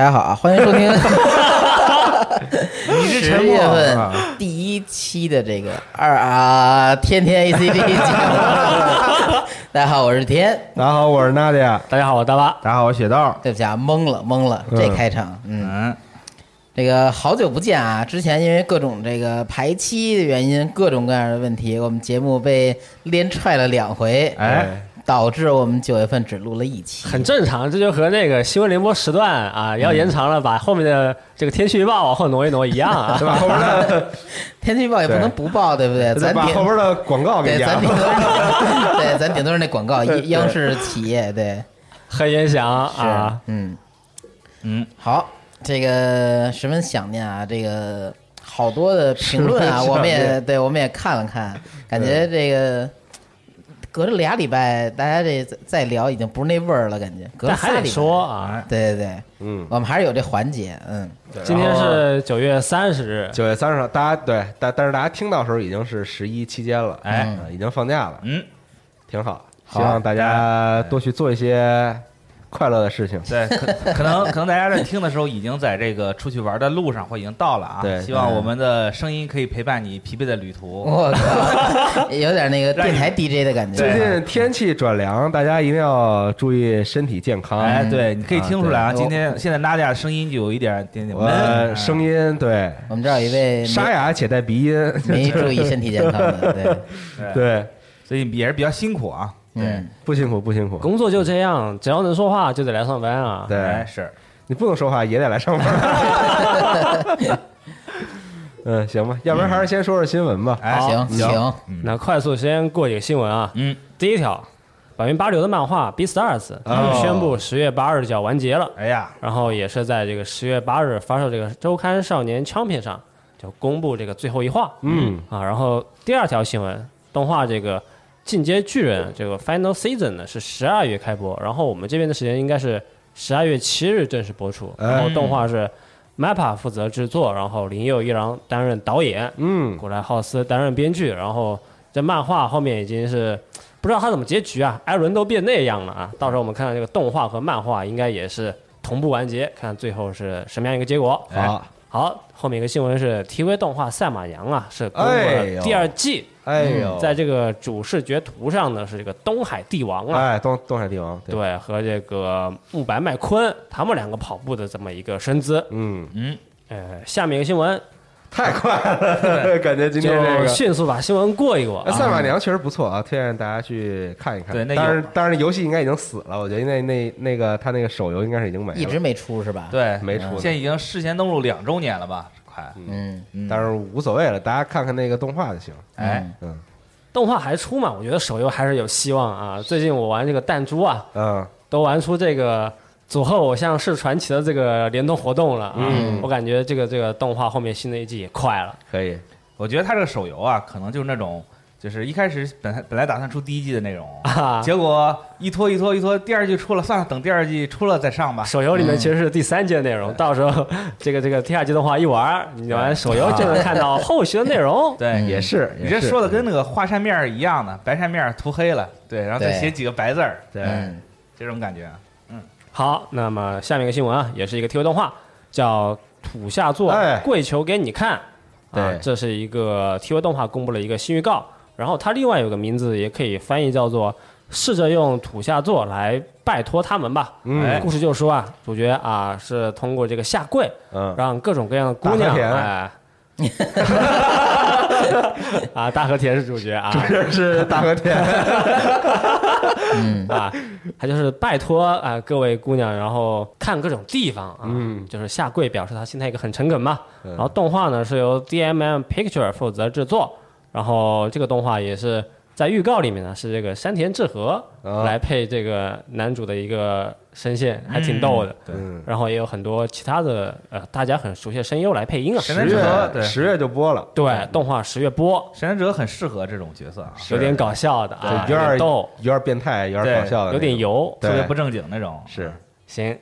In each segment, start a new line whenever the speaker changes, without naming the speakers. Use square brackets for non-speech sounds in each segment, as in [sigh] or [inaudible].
大家好啊，欢迎收听 [laughs] 十月份第一期的这个二啊天天 ACG [laughs] 节目。大家好，我是天。
大家好，我是娜迪亚。
大家好，我是大巴。
大家好，我是雪豆。
对不起啊，懵了懵了，这开场，嗯，这个好久不见啊！之前因为各种这个排期的原因，各种各样的问题，我们节目被连踹了两回，
哎，
导致我们九月份只录了一期，
很正常，这就和那个新闻联播时段啊要延长了，把后面的这个天气预报往后挪一挪一样啊，[laughs]
对吧？后边的 [laughs]
天气预报也不能不报，对不对？咱顶
把后边的广告给
对，咱顶多。是，[laughs] 对，咱顶多是那广告，央央视企业，对，
很严详
是
啊，，
嗯。
嗯，
好，这个十分想念啊，这个好多的评论啊，我们也对，我们也看了看，感觉这个隔着俩礼拜，大家这再再聊已经不是那味儿了，感觉隔了
但还得
仨礼拜。
说啊，
对对对，
嗯，
我们还是有这环节，嗯，
今天是九月三十日，
九月三十号，大家对，但但是大家听到时候已经是十一期间了，
哎。
嗯，已经放假了，
嗯，
挺好。希望大家多去做一些快乐的事情。
对，可可能可能大家在听的时候已经在这个出去玩的路上或已经到了啊。
对
希望我们的声音可以陪伴你疲惫的旅途。
我靠，有点那个电台 DJ 的感觉，
最近天气转凉，大家一定要注意身体健康。
哎，对，你可以听出来啊，今天现在娜迪亚的声音就有一点点点闷，
声音对
我们这儿有一位
沙哑且带鼻音，
没没注意身体健康的，对，[laughs]
对，
所以也是比较辛苦啊。
嗯，
不辛苦不辛苦。
工作就这样，只要能说话就得来上班啊。
哎，
对，
是，
你不能说话也得来上班。[laughs] 嗯，行吧，要不然还是先说说新闻吧。
哎，
行行，
那快速先过几个新闻啊。
嗯，
第一条，百元八流的漫画《Beastars》
哦
宣布十月八日就要完结了。
哎呀，
然后也是在这个十月八日发售这个周刊少年 Champion 上就公布这个最后一话
嗯，
啊。然后第二条新闻，动画这个《进阶巨人》这个 Final Season 呢是十二月开播，然后我们这边的时间应该是十二月七日正式播出。
哎
然后动画是 MAPPA 负责制作，然后林佑一郎担任导演，
嗯，
古莱浩斯担任编剧，然后这漫画后面已经是不知道他怎么结局啊，艾伦都变那样了啊！到时候我们看看这个动画和漫画应该也是同步完结，看最后是什么样一个结果。
好，
好，后面一个新闻是 TV 动画《赛马娘》啊，是公布了第二季，
哎呦，
在这个主视觉图上呢是这个东海帝王啊。
哎，东东海帝王，对，
对，和这个慕白麦昆他们两个跑步的这么一个身姿。
嗯，
嗯，
呃，下面一个新闻
太快了，[laughs] 感觉今天这
就
个。
迅速把新闻过一过。
哎赛马娘确实不错啊，推荐大家去看一看。
对那
当然
有
当然游戏应该已经死了，我觉得那那那个他那个手游应该是已经没了，
一直没出是吧？，
对，
没出呢
现在已经事先登录两周年了吧？快，
嗯，
嗯
但是无所谓了，大家看看那个动画就行。
哎，
嗯
动画还出嘛？我觉得手游还是有希望啊。最近我玩这个弹珠啊，
嗯，
都玩出这个组合偶像是传奇的这个联动活动了啊。
嗯
我感觉这个这个动画后面新的一季也快了。
可以。
我觉得它这个手游啊，可能就是那种就是一开始本来本来打算出第一季的内容，
啊，
结果一拖一拖一拖，第二季出了，算了，等第二季出了再上吧。
手游里面其实是第三季的内容，到时候这个这个第二季动画一玩，你玩手游就能看到后续的内容。[laughs]
对，
也是，
你这说的跟那个画扇面一样的，白扇面涂黑了，对，然后再写几个白字儿，对，
嗯
这种感觉。
嗯好，那么下面一个新闻啊，也是一个 TV 动画，叫《土下座
哎
跪求给你看》。啊
对，
这是一个 TV 动画公布了一个新预告，然后它另外有个名字也可以翻译叫做“试着用土下座来拜托他们吧”。
嗯。
哎故事就说啊，主角啊是通过这个下跪，
嗯，
让各种各样的姑娘哎。[laughs] 啊，大和田是主角啊，
主角是大和田，[laughs]
啊，他就是拜托啊各位姑娘，然后看各种地方啊，
嗯。
就是下跪表示他心态一个很诚恳嘛。
嗯。
然后动画呢是由 DMM Picture 负责制作，然后这个动画也是在预告里面呢是这个山田智和
啊。
来配这个男主的一个声线，还挺逗的。
对，
嗯，
然后也有很多其他的呃大家很熟悉的声优来配音啊。
神
十
田哲对
月十月就播了，
对，动画十月播，
山田智和很适合这种角色啊，
有点搞笑的啊，
有点
逗，
有点变态，有点搞笑的，
有点油。
特别不正经那种。
是，
行，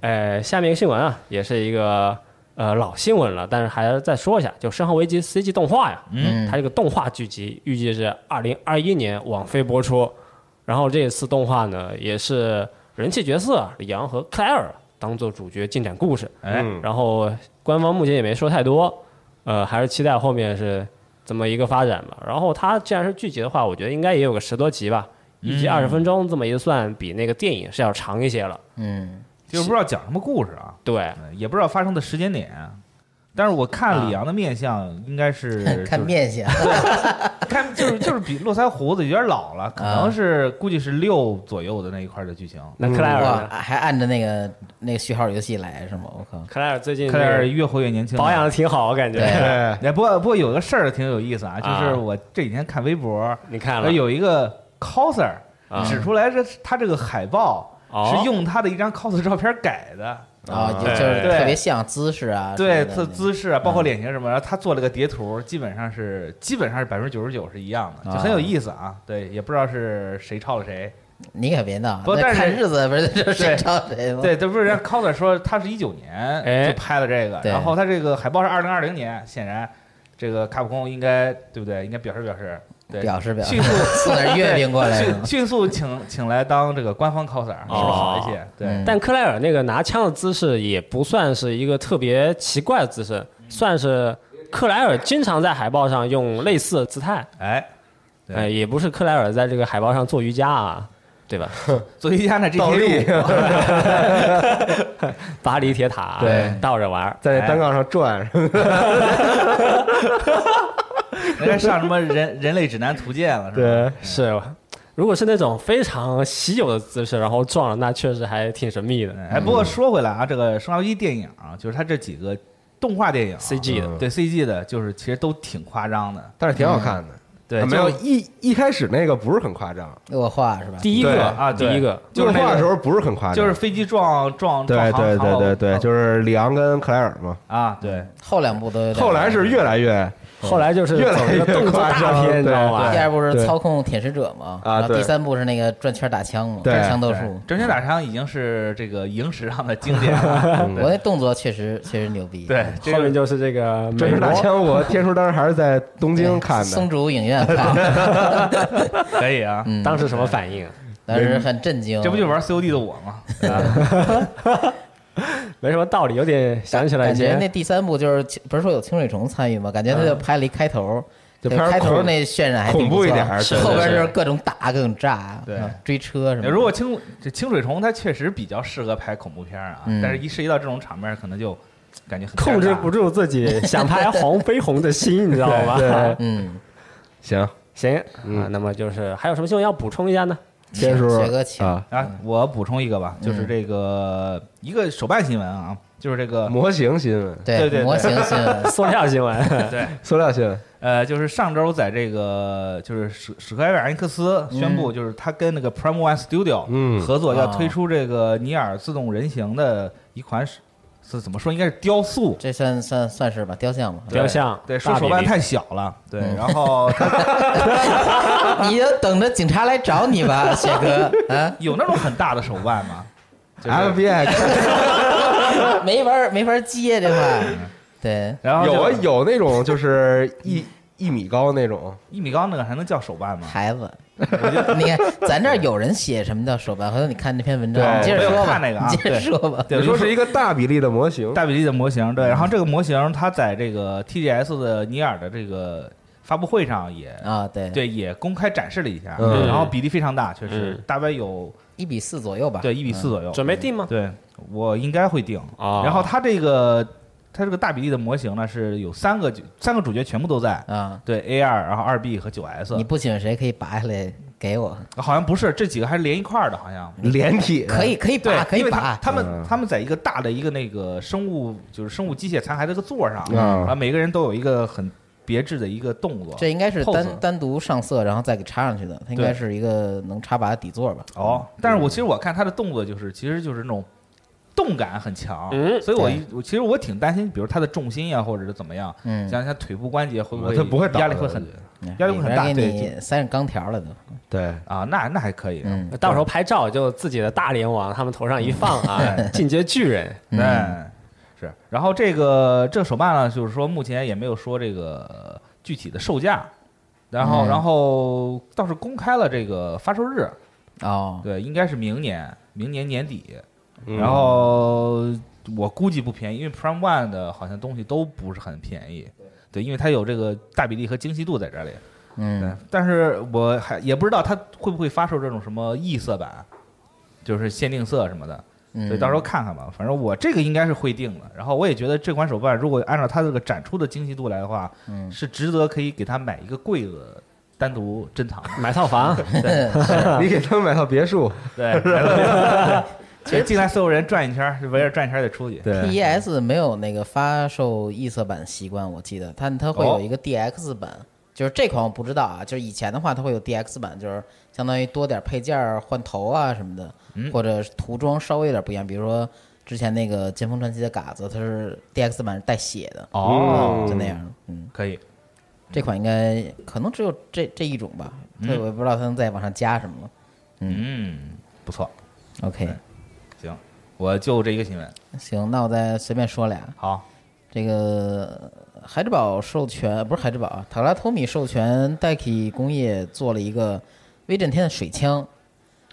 呃，下面一个新闻啊，也是一个呃老新闻了，但是还要再说一下，就《生化危机》CG 动画呀，
嗯，
它这个动画剧集预计是二零二一年网飞播出，然后这一次动画呢也是人气角色李昂和克莱尔当做主角进展故事，
哎，
嗯
然后官方目前也没说太多，呃，还是期待后面是怎么一个发展吧。然后它既然是剧集的话，我觉得应该也有个十多集吧，一集
嗯
二十分钟，这么一算，比那个电影是要长一些了。
嗯，
就是不知道讲什么故事啊，
对，
呃也不知道发生的时间点。但是我看李阳的面相，应该是
看
就是
面相，[laughs]
看就是就是比络腮胡子有点老了，可能是估计是六左右的那一块的剧情。
那克莱尔？
还按着那个那个序号游戏来是吗？我靠，
克莱尔最近
克莱尔越活越年轻，
保养的挺好，我感觉。
对
不过不过有个事儿挺有意思啊，就是
啊
我这几天看微博，
你看了？
有一个 coser
啊
指出来这他这个海报
哦。
是用他的一张 cos 照片改的，
啊，就就是特别像姿势啊，
对，
他
姿姿势啊，包括脸型什么，然后他做了个叠图，基本上是基本上是百分之九十九是一样的，就很有意思啊。对，也不知道是谁抄了谁。
你可别闹，那
不但是
看日子不是这 [laughs] 谁
对。
抄谁吗？
对，这不是人家 coser 说他是一九
哎。
年就拍了这个，
对。
然后他这个海报是二零二零年，显然这个卡普空应该对不对？应该表示表示，对，
表示表示
迅速 [laughs]
送点月饼过来
迅 [laughs] 迅速请请来当这个官方 coser，是不是好一些？对
嗯，
但克莱尔那个拿枪的姿势也不算是一个特别奇怪的姿势，算是克莱尔经常在海报上用类似的姿态。
哎，对
哎，也不是克莱尔在这个海报上做瑜伽啊，对吧？[laughs]
做瑜伽呢这
倒立
巴黎铁塔，
对
倒着玩。
在那单杠上转，[laughs]
人家上什么人 [laughs] 人类指南图鉴了，是吧？
对，[laughs]
是，如果是那种非常稀有的姿势，然后撞了，那确实还挺神秘的。
哎，不过说回来啊，这个《生化危机》电影啊，就是它这几个动画电影啊
CG 的
嗯
对 CG 的，就是其实都挺夸张的。
但是挺好看的。
对，
啊没有一一开始那个不是很夸张，
恶化是吧？
第一个
啊
第一个，
就是
画的时候不是很夸张，
就是飞机撞撞
对
撞航
对对对对，就是里昂跟克莱尔嘛。
啊，对，
后两部都有。
后来是越来越
后来就是
越来
走一个
越
动作大片，你知道
对
吗
第？二部是操控舔食者嘛，然后第三部是那个转圈打枪嘛，
对
转枪斗
对
术。
真拳打枪已经是这个影史上的经典了。
嗯
我那动作确实确实牛逼。
对，
后面就是这个
转圈打枪，我天叔当时还是在东京看的松，
竹影院看，[laughs]
可以啊。
嗯，
当时什么反应？
当时很震惊。
这不就玩 COD 的我吗？[laughs]
没什么道理，有点想起来
感觉那第三部就是不是说有清水虫参与吗？感觉他就拍了一开头，
就拍
开头那渲染还挺
恐怖一点儿是
后边就是各种打各种炸，
对
嗯追车什么的。
如果清这清水虫，它确实比较适合拍恐怖片啊，
嗯
但是一涉及到这种场面，可能就感觉很
控制不
住。
自己想拍黄飞鸿的心，你知道吗？
对 [laughs]
嗯，
行，
行那么就是还有什么新闻要补充一下呢？
天叔啊，
啊，我补充一个吧，就是
嗯。
这个一个手办新闻啊，就是这个
模型新闻，
对对对
模型新闻，[laughs]
塑料新闻，[laughs]
对，[laughs]
塑料新闻，
呃，就是上周在这个就是史史克威尔艾尼克斯宣布，就是他跟那个 Prime One Studio
嗯
合作，要
啊
推出这个尼尔自动人形的一款手是怎么说？应该是雕塑。
这算算算是吧，雕像吧。
雕像
对，
大比例
说手办太小了，对，然后 [laughs]
你就等着警察来找你吧，雪哥啊，[laughs]
有那种很大的手办吗？就 [laughs]
没法没法接这块。对，
然后
有啊，有那种就是一一米高那种，
一米高那个还能叫手办吗？
孩子，你看咱这儿有人写什么叫手办，回头你看那篇文章，你接着说吧，
看那个啊
接着说吧。
对，
你说是一个大比例的模型，
大比例的模型，对，然后这个模型它在这个 TGS 的尼尔的这个发布会上也
啊，对，
对也公开展示了一下，
嗯
然后比例非常大，确实
嗯
大概有
一比四左右吧。
对一比四左右，
准备定吗？
对我应该会定。
啊
然后它这个它这个大比例的模型呢是有三个三个主角全部都在，
啊，
对 A 二，然后二 B 和九 S，
你不喜欢谁可以拔下来给我，
好像不是这几个还是连一块儿的，好像。
连 [laughs] 体
可以可以拔，，可以拔。
他们
嗯
他们在一个大的一个那个生物就是生物机械残骸的一个座上，
嗯
然后每个人都有一个很别致的一个动作。
这应该是单单独上色，然后再给插上去的。它应该是一个能插拔的底座吧？
哦，但是我其实我看他的动作就是其实就是那种动感很强，
嗯
所以我一我其实我挺担心，比如他的重心呀，或者是怎么样，
嗯，
像他腿部关节会不会
它不会
压力会很压力会很大对
你塞上钢条了都。
对，
啊？那那还可以，
嗯，
到时候拍照就自己的大脸往他们头上一放啊，[laughs] 进阶巨人。
嗯
哎，是。然后这个这个手办呢，就是说目前也没有说这个具体的售价，然后
嗯
然后倒是公开了这个发售日，
哦，
对，应该是明年明年年底。
嗯
然后我估计不便宜，因为 Prime One 的好像东西都不是很便宜。对，因为它有这个大比例和精细度在这里。对
嗯，，
但是我还也不知道它会不会发售这种什么异色版，就是限定色什么的。
嗯
所以到时候看看吧。反正我这个应该是会定的。然后我也觉得这款手办如果按照它这个展出的精细度来的话，
嗯
是值得可以给它买一个柜子单独珍藏。
买套房，[laughs] [laughs] [laughs]
你给他们买套别墅，
对，其实进来所有人转一圈围着转一圈儿再出去。
对
，PES 没有那个发售异色版习惯，我记得它它会有一个 DX 版，就是这款我不知道啊，就是以前的话它会有 DX 版，就是相当于多点配件儿、换头啊什么的，
嗯
或者是涂装稍微有点不一样，比如说之前那个《剑锋传奇》的嘎子，它是 DX 版是带血的，
哦，
就那样，嗯，
可以。
这款应该可能只有这这一种吧，
嗯
对，我也不知道它能再往上加什么了。
嗯，不错。
OK，
行，我就这一个新闻。
行，那我再随便说俩，
好，
这个孩之宝授权不是孩之宝啊，塔拉托米授权戴 k 工业做了一个威震天的水枪，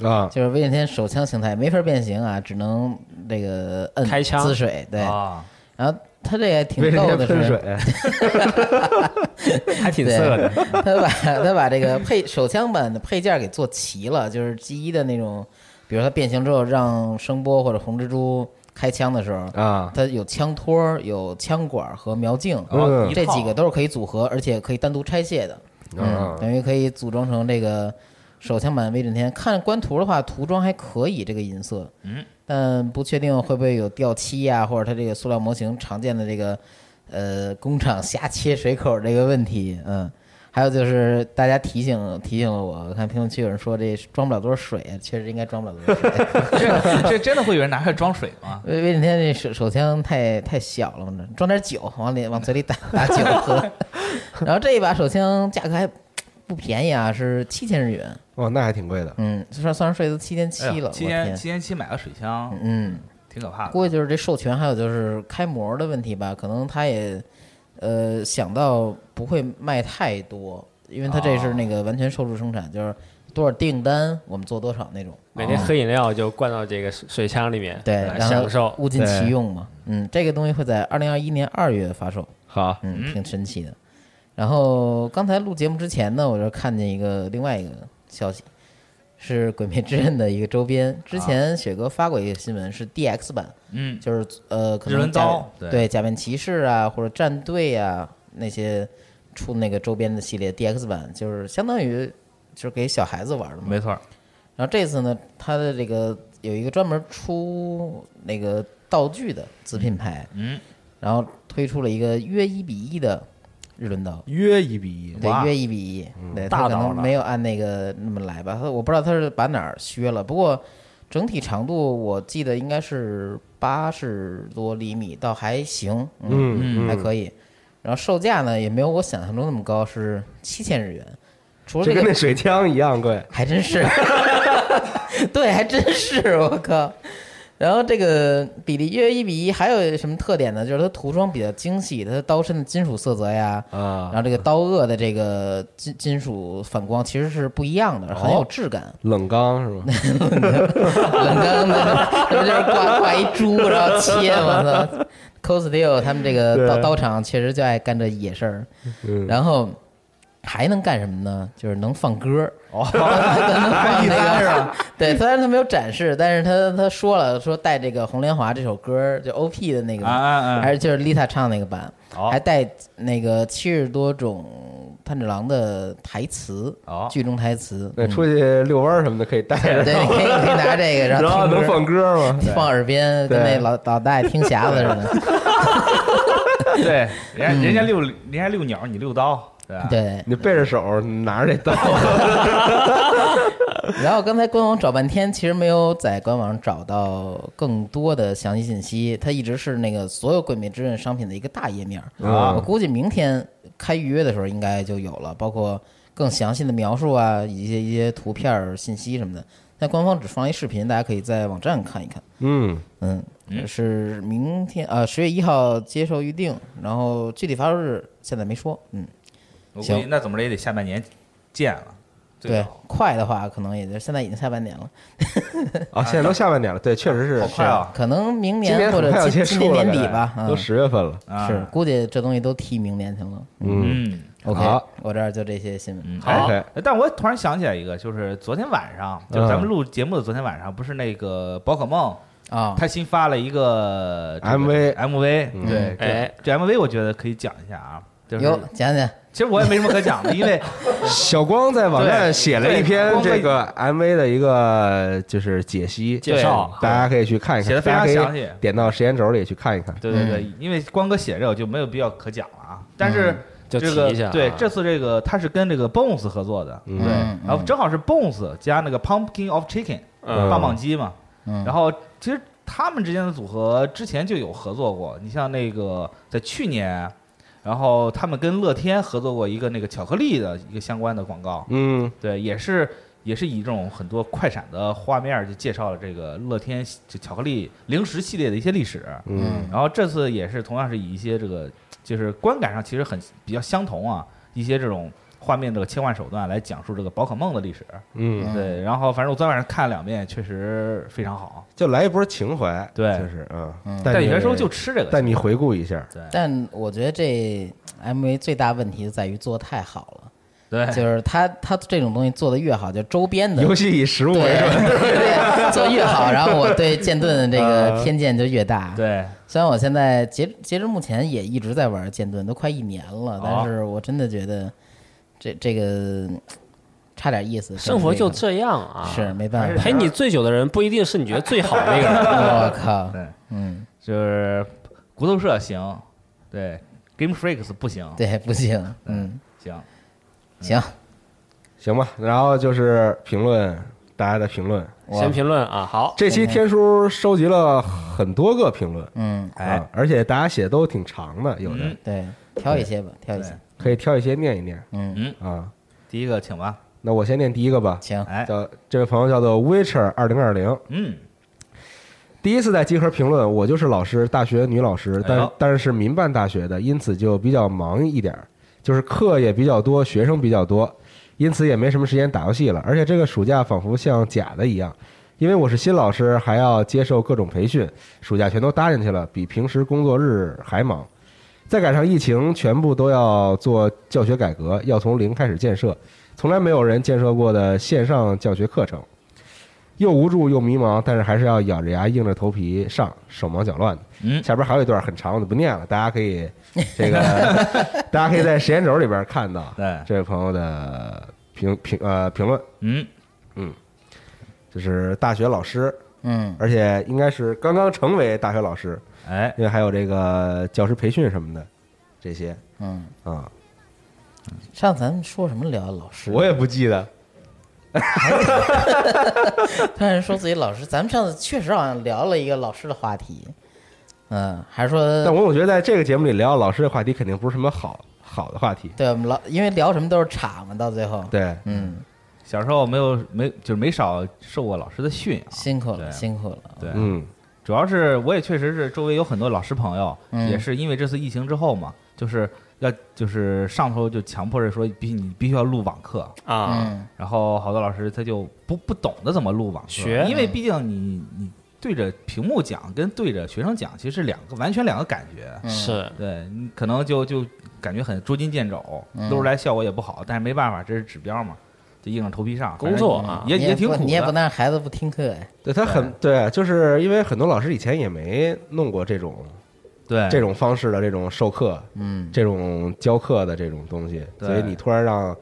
啊，
就是威震天手枪形态，没法变形啊，只能这个摁
开枪
滋水，对。
啊，
然后他这也挺逗的是，
喷水，[laughs]
还挺色的。
他把他把这个配手枪版的配件给做齐了，就是 G 一的那种，比如它变形之后让声波或者红蜘蛛开枪的时候，
啊，
它有枪托、有枪管和瞄镜，
嗯
这几个都是可以组合，而且可以单独拆卸的。嗯
啊，
等于可以组装成这个手枪版威震天。看官图的话，涂装还可以，这个银色，
嗯，
但不确定会不会有掉漆呀、或者它这个塑料模型常见的这个呃工厂瞎切水口这个问题，嗯。还有就是，大家提醒提醒了我，我看评论区有人说这装不了多少水啊，确实应该装不了多少水。[laughs]
这这真的会有人拿出来装水吗？
威威震天那手手枪太太小了，嘛，装点酒往里往嘴里打打酒喝。[laughs] 然后这一把手枪价格还不便宜啊，是七千日元，
哦，那还挺贵的，
嗯，算算上税都七千七了，我
七千，七千七买个水枪，
嗯，
挺可怕的。
估计就是这授权，还有就是开模的问题吧，可能他也呃想到不会卖太多，因为它这是那个完全受制生产，就是多少订单我们做多少那种。
每天喝饮料就灌到这个水水枪里面，
对，
享受
后。物尽其用嘛。嗯，这个东西会在二零二一年二月发售。
好，
嗯，挺神奇的。然后刚才录节目之前呢，我就看见一个另外一个消息，是《鬼灭之刃》的一个周边。之前雪哥发过一个新闻，是 DX 版，
嗯，
就是呃，可能
对
假面骑士啊，或者战队啊那些出那个周边的系列 DX 版，就是相当于就是给小孩子玩的嘛。
没错。
然后这次呢，它的这个有一个专门出那个道具的子品牌，
嗯，
然后推出了一个约一比一的日轮刀，
约一比一，
对约一比一，对，他可能没有按那个那么来吧，他我不知道他是把哪儿削了，不过整体长度我记得应该是八十多厘米，倒还行，
嗯
还可以。然后售价呢也没有我想象中那么高，是七千日元。除了这
跟那水枪一样贵。
还真是，[laughs] 对，还真是，我靠。然后这个比例约一比一，还有什么特点呢？就是它涂装比较精细，它的刀身的金属色泽呀，
啊
然后这个刀颚的这个金金属反光其实是不一样的，很有质感。
冷钢是吧？[laughs]
冷钢的，这不就是挂挂一猪然后切我操 c o s t e l 他们这个刀刀厂确实就爱干这野事儿，
嗯
然后还能干什么呢？就是能放歌。
哦，[laughs]
能放那
MP3 是
个
吧？
对，虽然他没有展示，但是他他说了，说带这个《红莲华》这首歌，就 OP 的那个
啊啊啊
还是就是 Lisa 唱那个版，
哦
还带那个七十多种炭治郎的台词，
哦
剧中台词。
对出去遛弯儿什么的可以带着，
对，可以可以拿这个，然
然后能放歌吗？[laughs]
放耳边，跟那老老大爷听匣子似的。[laughs]
对，人家人家遛人家遛鸟，你遛刀，对吧？
对，
你背着手拿着这刀，[laughs]
然后刚才官网找半天，其实没有在官网找到更多的详细信息，它一直是那个所有《鬼灭之刃》商品的一个大页面我估计明天开预约的时候应该就有了，包括更详细的描述啊，一些一些图片信息什么的。但官方只放一视频，大家可以在网站看一看。
嗯，
嗯，是明天呃十月一号接受预定，然后具体发售日现在没说。嗯，
我估计
行。
那怎么着也得下半年见了。
对，快的话可能也就现在已经下半年了。[laughs]
啊，现在都下半年了，对，确实是
好快啊！
可能明
年
或者今今年年底吧，
都
嗯，
十月份了，
啊。
是估计这东西都提明年去了。
嗯。
嗯。
OK，我这儿就这些新闻。
嗯，
好。
哎但我突然想起来一个，就是昨天晚上，就咱们录节目的昨天晚上，不是那个宝可梦，
啊，
他新发了一个
MV
MV，
嗯。
对，
哎。
这这 MV 我觉得可以讲一下啊。就是
有讲讲，
其实我也没什么可讲的，因为
小光在网站写了一篇这个 MV 的一个就是解析
介绍
大家可以去看一看，
写的非常
大家可以
详细。
点到时间轴里去看一看。
对对对，因为光哥写这个我就没有必要可讲了啊。但是
就
这个
提一下啊。
对这次这个他是跟这个 Bones 合作的，
嗯。
对
嗯，
然后正好是 Bones 加那个 Pumpkin of Chicken
嗯。
棒棒鸡嘛，
嗯，
然后其实他们之间的组合之前就有合作过，你像那个在去年，然后他们跟乐天合作过一个那个巧克力的一个相关的广告，
嗯。
对，也是也是以这种很多快闪的画面就介绍了这个乐天就巧克力零食系列的一些历史，
嗯。
然后这次也是同样是以一些这个就是观感上其实很比较相同啊，一些这种画面这个切换手段来讲述这个宝可梦的历史，
嗯，
对，然后反正我昨天晚上看了两遍，确实非常好。
就来一波情怀，
对。
就是嗯。
嗯，
但
有些时候就吃这个，
带你回顾一下，
对。
但我觉得这 MV 最大问题就在于做得太好了，
对，
就是他他这种东西做的越好，就周边的
游戏以实物为
对
准。
对做越好，然后我对剑盾的这个 [laughs] 偏见就越大。
对。
虽然我现在截截至目前也一直在玩剑盾，都快一年了，但是我真的觉得这这个嗯差点意思。
生活就
这
这样啊，
是没办法。
陪你醉酒的人不一定是你觉得最好的那个人。[laughs]
我靠，
对，
嗯，
就是骨头社行，对，Game Freaks 不行，
对，不行，嗯，
行，
行，
行吧，然后就是评论大家的评论。
先评论啊，好，
这期天叔收集了很多个评论，
嗯，
哎
啊，而且大家写都挺长的，有的
嗯
对，挑一些吧，挑一些，
可以挑一些念一念。
嗯，
嗯，
啊。
第一个请吧，
那我先念第一个吧，
请，
哎，
叫这位朋友叫做 Witcher 二零二零，
嗯，
第一次在集合评论，我就是老师，大学女老师，但、
哎
但是是民办大学的，因此就比较忙一点儿，就是课也比较多，学生比较多，因此也没什么时间打游戏了。而且这个暑假仿佛像假的一样，因为我是新老师，还要接受各种培训，暑假全都搭进去了，比平时工作日还忙。再赶上疫情，全部都要做教学改革，要从零开始建设，从来没有人建设过的线上教学课程。又无助又迷茫，但是还是要咬着牙硬着头皮上，手忙脚乱。的。
嗯。
下边还有一段很长，我就不念了，大家可以这个，大家可以在时间轴里边看到 [laughs]
对，
这位朋友的评评呃评论，
嗯，
就是大学老师，
嗯，
而且应该是刚刚成为大学老师，
哎，
因为还有这个教师培训什么的这些
嗯，
啊，
上次咱们说什么聊老师？
我也不记得，[laughs]
突然说自己老师，咱们上次确实好像聊了一个老师的话题，嗯，还是说
但我总觉得在这个节目里聊老师的话题，肯定不是什么好好的话题。
对我们老，因为聊什么都是岔嘛，到最后，
对，
嗯，
小时候没有没就是没少受过老师的训啊。
辛苦了，辛苦了，
对，
嗯，
主要是我也确实是周围有很多老师朋友，
嗯。
也是因为这次疫情之后嘛，就是要就是上头就强迫着说必须你必须要录网课，
啊，
嗯。
然后好多老师他就不不懂得怎么录网课，
学。
因为毕竟你你对着屏幕讲跟对着学生讲其实是两个完全两个感觉，
嗯。
是。
对你可能就就感觉很捉襟见肘，
嗯。
录出来效果也不好，但是没办法，这是指标嘛，就硬着头皮上，
工作啊
也也挺苦的。
你也不能让孩子不听课呀，
对他很对，就是因为很多老师以前也没弄过这种
对
这种方式的这种授课、
嗯，
这种教课的这种东西，所以你突然让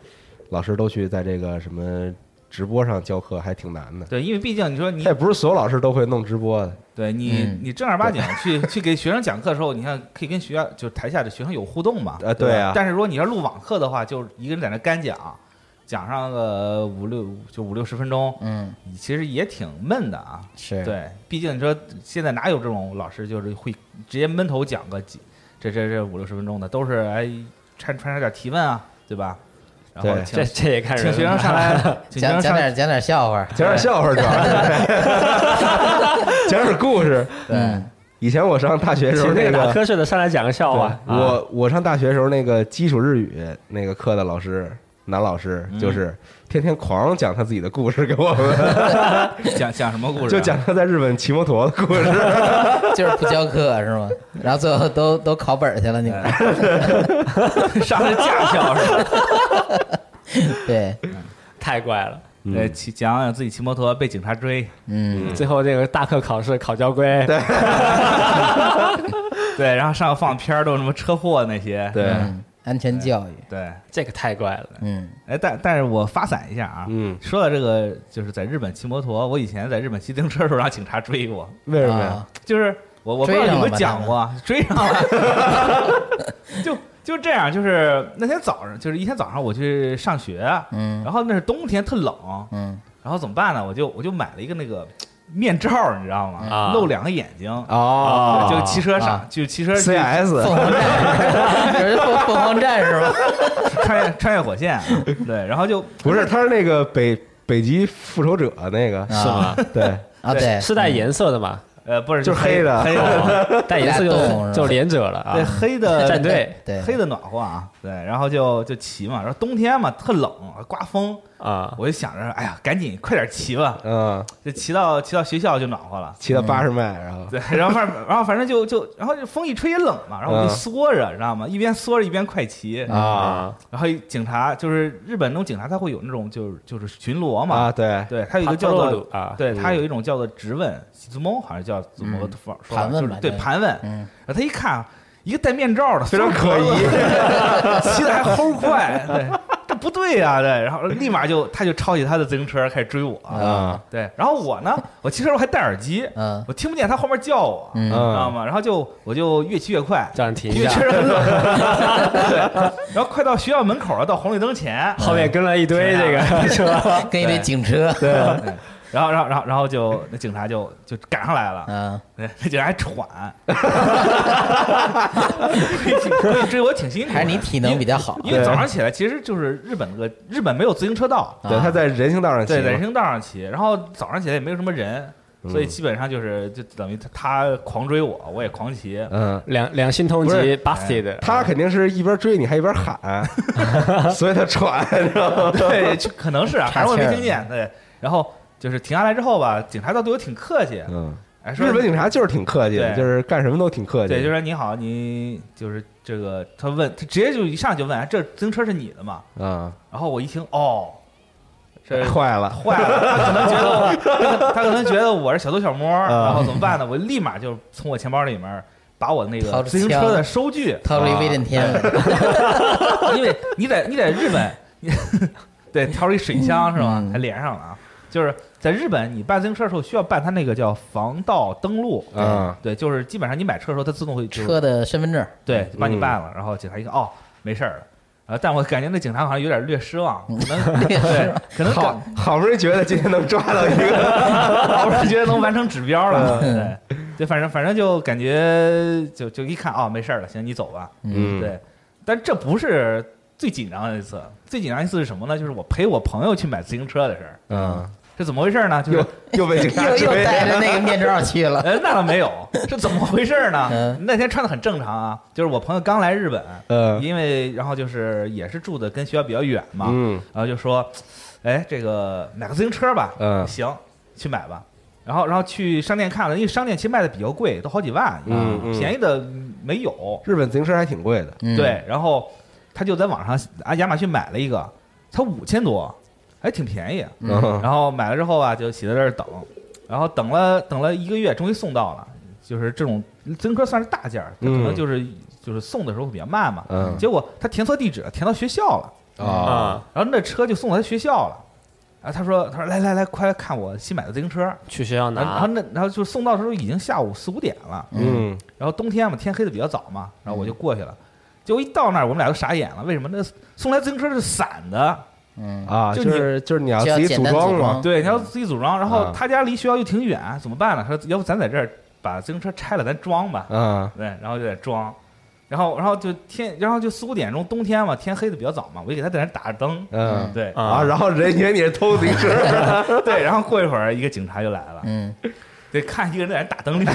老师都去在这个什么直播上教课，还挺难的。
对，因为毕竟你说你
也不是所有老师都会弄直播的。
对你
嗯
你正儿八经去去给学生讲课的时候，你看可以跟学校就台下的学生有互动嘛，
呃对啊
但是如果你要录网课的话，就一个人在那干讲，讲上个五六就五六十分钟，
嗯，
其实也挺闷的啊。
是，
对，毕竟你说现在哪有这种老师就是会直接闷头讲个几这这这五六十分钟的，都是哎穿穿插点提问啊，对吧？然后请
这这也看人
请学生上来，[laughs] 请学
讲
生上
讲点讲点笑话，
讲点笑话主要是，[laughs] 讲点故事。
对。
以前我上大学时候，
那
那
个打瞌睡的上来讲个笑话。
我我上大学时候那个基础日语那个课的老师，男老师
嗯。
就是天天狂讲他自己的故事给我们，[laughs]
讲讲什么故事啊？
就讲他在日本骑摩托的故事。[laughs]
就是不教课是吗？然后最后都都考本儿去了，你们 [laughs]
上的驾校是吧？
对，
太怪了。
对，骑讲讲自己骑摩托被警察追，
嗯，
最后这个大课考试考交规，
对，然后上放片儿都是什么车祸那些，
对，
嗯安全教育，
对，
这个太怪了。
嗯。
哎，但但是我发散一下啊，
嗯，
说到这个，就是在日本骑摩托，我以前在日本骑自行车的时候让警察追过，
为什么呀？
啊，
就是我我不知道你们讲过，追上了，[laughs] [laughs] 就就这样，就是那天早上，就是一天早上我去上学，
嗯。
然后那是冬天特冷，
嗯。
然后怎么办呢？我就我就买了一个那个面罩，你知道吗？
啊。
露两个眼睛，
哦，
就骑车上
啊，
就骑车
CS
凤凰战，[laughs] 凤凤凰战士吗？
穿越穿越火线，对，然后就
不是，他是那个北北极复仇者那个，
是
吗？
对，
啊，对，
是带颜色的嘛？
呃不是
就是
黑
黑的。
黑的，
哦 [laughs] 带颜色就就连者了啊。
对。黑的
战队。
对，
黑的暖和啊，对，然后就就骑嘛，然后冬天嘛特冷，刮风，
啊，
我就想着，哎呀，赶紧快点骑吧，
嗯，
就骑到骑到学校就暖和了。
骑到八十迈，然后
对，然后反然后反正就就然后就风一吹也冷嘛，然后我就
嗯
缩着，你知道吗？一边缩着一边快骑。
啊
然后警察就是日本那种警察，他会有那种就是就是巡逻嘛，
啊，对，
对他有一个叫做
啊，
对
嗯
他有一种叫做直问，好像叫字某个说
对
对盘问，
嗯
然后他一看一个戴面罩的，
非常可疑，[laughs]
骑的还齁快，对，这不对呀、对，然后立马就他就抄起他的自行车开始追我，
啊，
对，然后我呢，我骑车时候还戴耳机，
嗯
我听不见他后面叫我，
嗯
知道
嗯，
吗？然后就我就越骑越快，
叫人停一下
因为确，实很冷，对，然后快到学校门口了，到红绿灯前，
后面跟了一堆这个车，[laughs]
跟一堆警车，
对，然后然后然后然后就那警察就就赶上来了，
嗯
对，那警察还喘，所以追我挺辛苦的，
还是你体能比较好，
因为早上起来其实就是日本那个日本没有自行车道，
对，他在人行道上骑
在人行道上骑，然后早上起来也没有什么人，
嗯
所以基本上就是就等于他他狂追我，我也狂骑。
嗯，
两两性通
不是
缉 busted，
他肯定是一边追你还一边喊，所以他喘，你知道吗？
对，就可能是啊，反正我没听见。对，然后就是停下来之后吧，警察倒对我挺客气，
嗯，
哎，说
日本警察就是挺客气的，就是干什么都挺客气，
对，就说你好，你就是这个，他问他直接就一上就问，哎这自行车是你的吗？
嗯，
然后我一听，哦，这 [laughs]
坏了，
坏了，他可能觉得我，他可能觉得我是小偷小摸，
啊。
然后怎么办呢？我立马就从我钱包里面把我那个自行车的收据，
掏出一威震天。来，[laughs]
因为你在你在日本，你 [laughs] 对掏出一水箱是吧？
嗯。
还连上了啊。就是在日本，你办自行车的时候需要办他那个叫防盗登录，
嗯
对，就是基本上你买车的时候，他自动会就是
车的身份证，
对帮你
嗯
办了，然后警察一看，哦，没事儿了。呃，但我感觉那警察好像有点略失望，可能 [laughs] 对，可能
好
感
好不容易觉得今天能抓到一个，[laughs]
好不容易觉得能完成指标了，对，对，反正反正就感觉就就一看哦，没事儿了，行，你走吧，
嗯，
对，但这不是最紧张的一次，最紧张一次是什么呢？就是我陪我朋友去买自行车的事儿，
嗯，
是怎么回事呢？就是
又又被警察
又又
追，
带着那个面罩去了。
呃，那倒没有，[laughs] 是怎么回事呢？
嗯
那天穿的很正常啊，就是我朋友刚来日本，
嗯
因为然后就是也是住的跟学校比较远嘛，
嗯
然后就说，哎，这个买个自行车吧，
嗯
行，去买吧。然后然后去商店看了，因为商店其实卖的比较贵，都好几万，
嗯嗯
便宜的没有。
日本自行车还挺贵的，
嗯，
对，然后他就在网上啊亚马逊买了一个，才五千多，还挺便宜。
嗯
然后买了之后吧，就写在这儿等，然后等了等了一个月，终于送到了。就是这种自行车算是大件儿，它可能
嗯
就是、就是送的时候会比较慢嘛。
嗯
结果他填错地址了，填到学校了，
啊
啊，
然后那车就送到他学校了。然后他说：“他说来来来，快来看我新买的自行车。
去学校”
然后然后，那然后就送到的时候已经下午四五点了。
嗯
然后冬天嘛，天黑的比较早嘛，然后我就过去了。结果一到那儿，我们俩都傻眼了，为什么？那送来自行车是散的，
嗯
啊，
就
就是就是你要自己组装嘛
对，你要自己组装。然后
啊
他家离学校又挺远，怎么办呢？他说：“要不咱在这儿把自行车拆了，咱装吧。
嗯”
对，然后就得装。然后，然后就天，然后就四五点钟，冬天嘛，天黑的比较早嘛，我就给他在那打着灯。
嗯
对
啊，然后人以为你是偷自行车 [laughs] [laughs]
对，然后过一会儿，一个警察就来了，
嗯，[laughs]
得看一个人在那打灯里，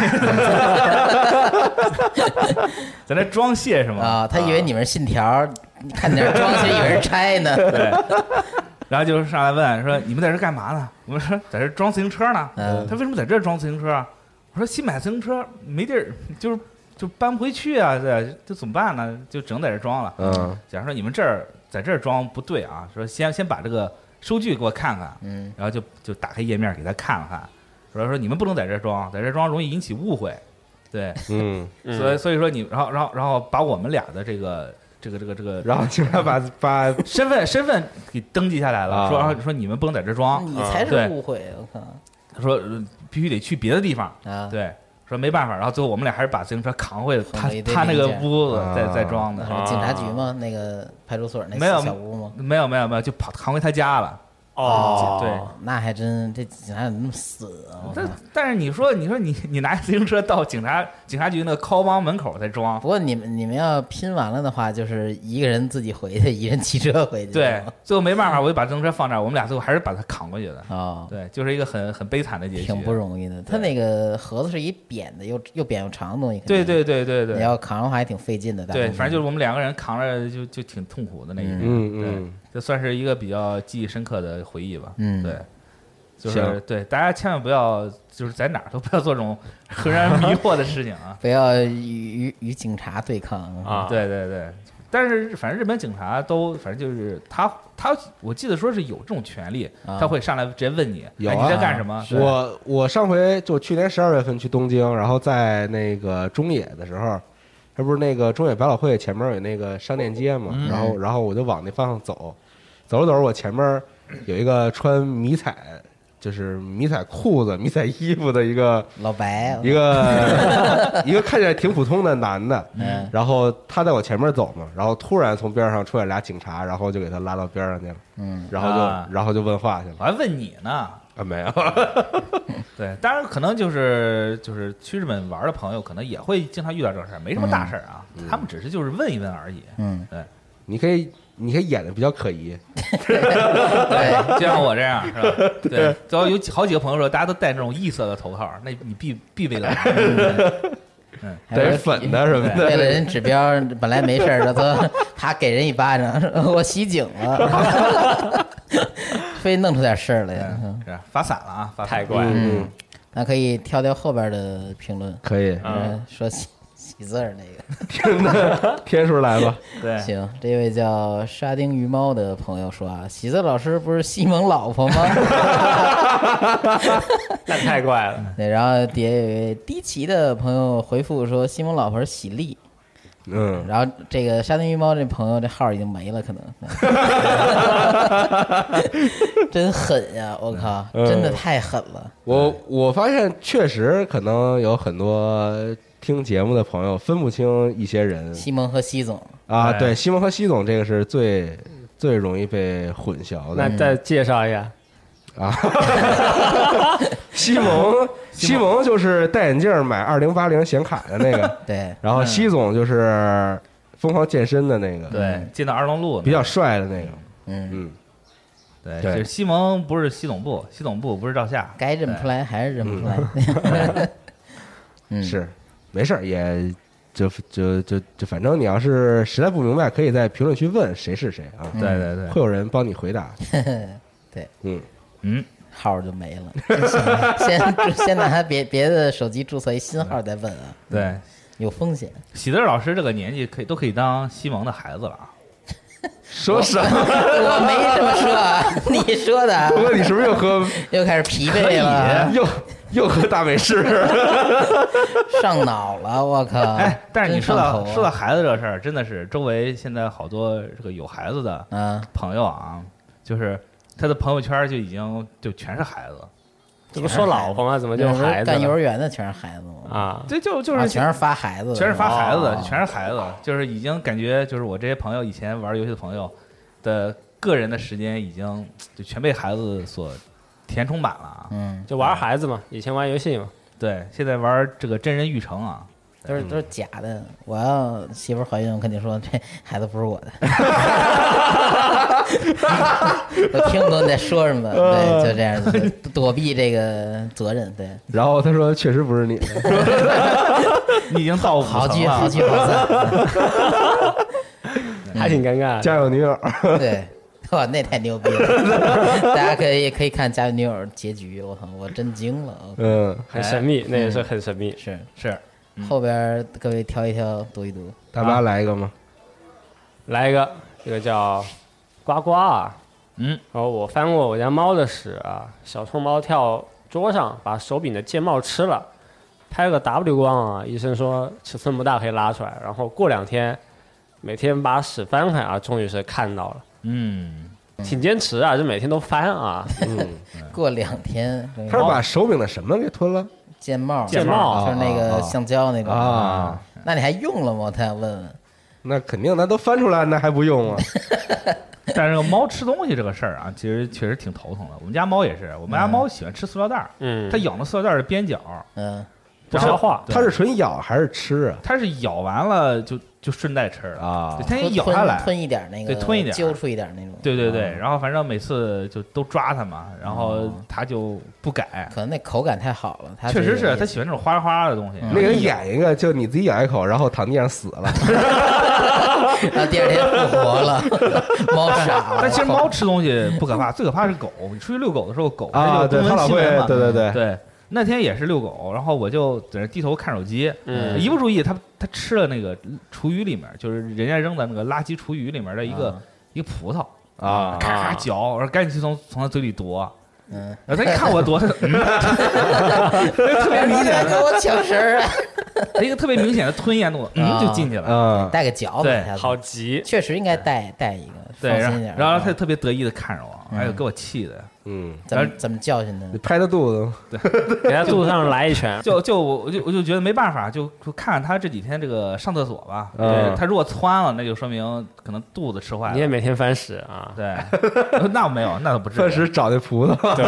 在那装卸是吗？
啊，他以为你们是信条，你看你那装，其实以为是拆呢。[laughs]
对，然后就上来问说：“你们在这干嘛呢？”我们说：“在这装自行车呢。”
嗯
他为什么在这装自行车啊？我说：“新买自行车没地儿，就是就搬不回去啊，这这怎么办呢？就只能在这装了。”
嗯
假如说你们这儿在这儿装不对啊，说先先把这个收据给我看看，
嗯
然后就就打开页面给他看了看，说说你们不能在这儿装，在这儿装容易引起误会，对，
嗯，
嗯
所以所以说你，然后然后然后把我们俩的这个这个这个这个
然后警察把把
身份身份给登记下来了，
啊。
说然后说你们不能在这装，
你才是误会，我靠。
他说呃必须得去别的地方，
啊！
对，说没办法，然后最后我们俩还是把自行车扛回他他那个屋子再
啊。
再装的，
啊
警察局吗？那个派出所那
没有
小屋吗？
没有没有没有，就跑扛回他家了。
哦，
对。
那还真这警察怎么那么死
但但是你说你说你你拿自行车到警察警察局那个靠帮门口在装，
不过你们你们要拼完了的话，就是一个人自己回去，一人骑车回去。
对，最后没办法，我就把自行车放这儿，我们俩最后还是把它扛过去的。
哦，
对，就是一个很很悲惨的结局。
挺不容易的。它那个盒子是一扁的，又又扁又长的东西。
对对对对对，
你要扛的话还挺费劲的。
对，反正就是我们两个人扛着就就挺痛苦的那一天。对
嗯嗯，
这算是一个比较记忆深刻的回忆吧。
嗯
对，就是对大家千万不要就是在哪儿都不要做这种 [laughs] 浑然迷惑的事情啊。[laughs]
不要与与与警察对抗。
啊，
对对对，但是反正日本警察都反正就是他他，我记得说是有这种权利，
啊。
他会上来直接问你，
有
哎，你在
啊
干什么？
我我上回就去年十二月份去东京，然后在那个中野的时候，这不是那个中野百老汇前面有那个商店街嘛，
嗯。
然后然后我就往那方向走，走着走着我前面有一个穿迷彩就是迷彩裤子、迷彩衣服的一个
老白，
一个 [laughs] 一个看起来挺普通的男的，
嗯。
然后他在我前面走嘛，然后突然从边上出来俩警察，然后就给他拉到边上去了，
嗯。
然后就、
啊。
然后就问话去了。
我还问你呢。
啊没有，[laughs]
对，当然可能就是就是去日本玩的朋友，可能也会经常遇到这种事儿，没什么大事儿啊，他们只是就是问一问而已。
嗯，
对。
你可以你可以演的比较可疑，
对，就像我这样是吧？[laughs] 对，只要有几好几个朋友说，大家都戴那种异色的头套，那你必必备了。
还有
带粉的什么的，
为了人指标，本来没事儿的，他他给人一巴掌，说我袭警了，[laughs] 非弄出点事儿来。嗯
是罚伞了啊，
太怪了。
嗯，
那可以挑挑后边的评论，
可以，
嗯，说喜喜字儿那个。
天的天叔来吧，[laughs]
对，
行，这位叫沙丁鱼猫的朋友说啊，喜字老师不是西蒙老婆吗？[laughs]
那太怪了。
对，然后底下有一位低奇的朋友回复说西蒙老婆是喜力，
嗯，
然后这个沙丁鱼猫这朋友这号已经没了，可能。[laughs] 真狠呀！我靠，真的太狠了。
我我发现确实可能有很多听节目的朋友分不清一些人。
西蒙和西总，
啊。
哎。
对，西蒙和西总这个是最最容易被混淆的。
那再介绍一下，
啊。[laughs] 西蒙，西蒙。就是戴眼镜买二零八零显卡的那个，[laughs]
对，
然后西总就是疯狂健身的那个，
对，进到二龙路
比较帅的那个。
嗯，
嗯，
对，
对。
就是西蒙不是西总部，西总部不是赵夏，
该认不出来还是认不出来。嗯，[laughs]
是，没事儿，也就就就就反正你要是实在不明白，可以在评论区问谁是谁啊，
对对对，
会有人帮你回答。[laughs]
对，
嗯，
嗯，
号就没了。[laughs] 先先拿他别别的手机注册一新号再问啊，
对，
有风险。
喜德老师这个年纪可以都可以当西蒙的孩子了啊。
说什么？
我没这么说啊，[laughs] 你说的啊，
东哥，你是不是又喝
又开始疲惫了，
又又喝大美式？[laughs]
上脑了，我靠！
哎，但是你说到说到孩子这事儿，真的是周围现在好多这个有孩子的
啊，
朋友啊，就是他的朋友圈就已经就全是孩子，
这不说老婆吗？怎么就孩子
干幼儿园的全是孩子吗？
啊？
这就就
啊，
是
全是发孩子，
全是发孩子全是孩子，就是已经感觉就是我这些朋友以前玩游戏的朋友的个人的时间已经就全被孩子所填充版了啊。
嗯，
就玩孩子嘛，以前玩游戏嘛，
对，现在玩这个真人育成啊，
都是都是假的。我要媳妇儿怀孕，我肯定说这 [laughs] 孩子不是我的。[laughs] 我听不懂你在说什么，[laughs] 对，就这样子躲避这个责任，对，
然后他说确实不是你。的，
你已经到五
好聚
层了。
好聚好散，
还挺尴尬。
家有女友。
对，哇，[laughs] 那太牛逼了！[laughs] 大家可以也可以看《家有女友》结局，我操，我震惊了，
嗯，
很神秘，那也是很神秘。
是
是
后边各位挑一挑，读一读，
大巴来一个吗？
来一个，这个叫呱呱啊。
嗯，
然后我翻过我家猫的屎啊，小臭猫跳桌上把手柄的键帽吃了，拍了个 W 光啊，医生说尺寸不大可以拉出来。然后过两天，每天把屎翻开啊，终于是看到了，
嗯，
挺坚持啊，就每天都翻啊。
嗯，
过两天，
他是把手柄的什么给吞了
键帽，
键帽
就是那
啊
个
啊
橡胶那种
啊？
那你还用了吗？他想问问。
那肯定，那都翻出来，那还不用啊？[laughs]
但是猫吃东西这个事儿啊，其实确实挺头疼的。我们家猫也是，我们家猫喜欢吃塑料袋儿，
嗯，
它咬那塑料袋儿的边角，
嗯，
不消化。
它是纯咬还是吃啊？
它是咬完了就就顺带吃了
啊
对它先
吞
咬下来，
吞一点那个，
对吞一点
揪出一点那种。
对对对，然后反正每次就都抓它嘛，然后
哦
它就不改，
可能那口感太好了，它
确实是
它
它喜欢这种花花的东西。
嗯
那个演一个，就你自己咬一口，然后躺地上死了。[laughs]
然后第二天复活了，[laughs] 猫傻了。
但其实猫吃东西不可怕，最可怕是狗。你出去遛狗的时候，狗
啊，对，
它
老会对对对，
对。那天也是遛狗，然后我就在那低头看手机，
嗯。
一不注意，它它吃了那个厨余里面，就是人家扔在那个垃圾厨余里面的一个、
啊。
一个葡萄，
啊。
咔咔嚼，我说赶紧去从从他嘴里夺，
嗯，
然后他一看我夺，他嗯，特别明显的，
跟我抢食儿啊！
一个特别明显的吞咽动作，嗯，
啊
就进去了。
嗯，
带个嚼子，
对。
好急，
确实应该带带一个，
对，然后他就特别得意的看着我，
嗯
哎呦，给我气的，
嗯，
怎么怎么教训
你？拍他肚子对，[laughs]
给他肚子上来一拳。
就就我我就我就觉得没办法，就就看看他这几天这个上厕所吧。
嗯
对他如果窜了，那就说明可能肚子吃坏了。
你也每天翻屎啊？
对，[laughs] 那我没有，那倒不至于。
饭时找那葡萄，
对，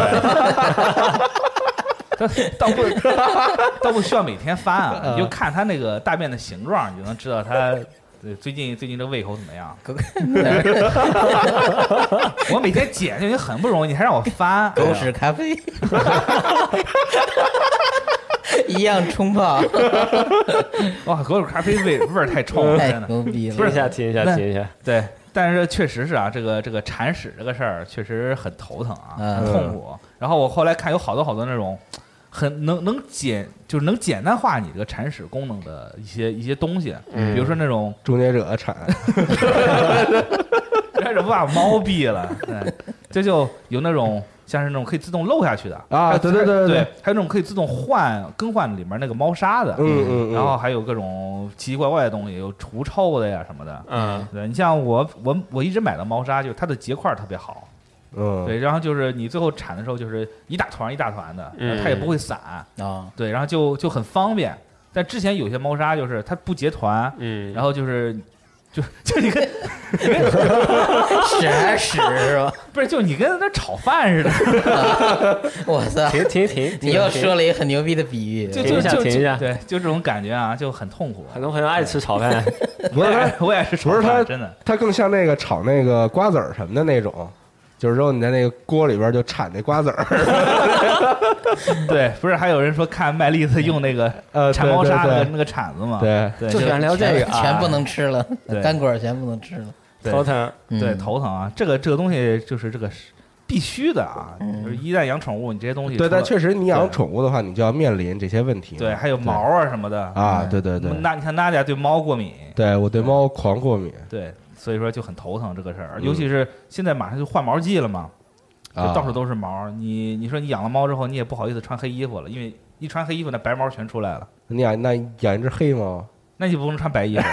[laughs]
倒不倒不需要每天翻啊，你就看他那个大便的形状，你就能知道他对最近最近这胃口怎么样。我每天捡就已经很不容易，你还让我翻，[laughs]
狗屎咖啡，一样冲泡，
哇，狗屎咖啡味味儿太冲了，[laughs]
太
真的。
牛逼了！
听一下，听一下，
那
听一下。
对，但是确实是啊，这个这个铲屎这个事儿确实很头疼啊，
嗯
很痛苦。然后我后来看有好多好多那种很能能简就是能简单化你这个铲屎功能的一些一些东西，
嗯
比如说那种
终结者铲，[laughs]
开始把猫毙了，对，这就有那种像是那种可以自动漏下去的
啊
还有
对对对对
对，还有那种可以自动换更换里面那个猫砂的，
嗯嗯嗯
然后还有各种奇奇怪怪的东西，有除臭的呀什么的。
嗯，
对你像我我我一直买的猫砂，就是它的结块儿特别好，
嗯，
对，然后就是你最后铲的时候就是一大团一大团的，
嗯
它也不会散，
啊，
对，然后就就很方便。但之前有些猫砂就是它不结团，
嗯，
然后就是就就你跟 [laughs]
屎屎是吧？[laughs]
不是就你跟那炒饭似的，[laughs]
我操！
停停停，
你又说了一个很牛逼的比喻，
就
停一下
就就就
停一下
对，就这种感觉啊，就很痛苦。
很多朋友爱吃炒饭，
不是它，
我也是炒
不是它
饭，真的。
它更像那个炒那个瓜子儿什么的那种，就是说你在那个锅里边就铲那瓜子儿，[laughs]
对，不是还有人说看麦丽子用那个 [laughs]
呃，
铲猫砂
对对。
那个那个铲子吗？
对。
对，
就喜欢聊这个啊，
全全不能吃了
对，
干果儿全不能吃了。
对。
头疼。
对
嗯。
头疼啊。这个这个东西就是这个是必须的啊，
嗯。
就是一旦养宠物，你这些东西
对，但确实你养宠物的话，你就要面临这些问题。
对还有毛啊什么的。
啊，对。对对，
那你看娜姐对猫过敏，
对我对猫狂过敏。
对，所以说就很头疼这个事儿，
嗯。
尤其是现在马上就换毛季了嘛，就
啊，
到处都是毛。你你说你养了猫之后，你也不好意思穿黑衣服了，因为一穿黑衣服那白毛全出来了，
你养那养一只黑猫，
那就不能穿白衣服。[laughs]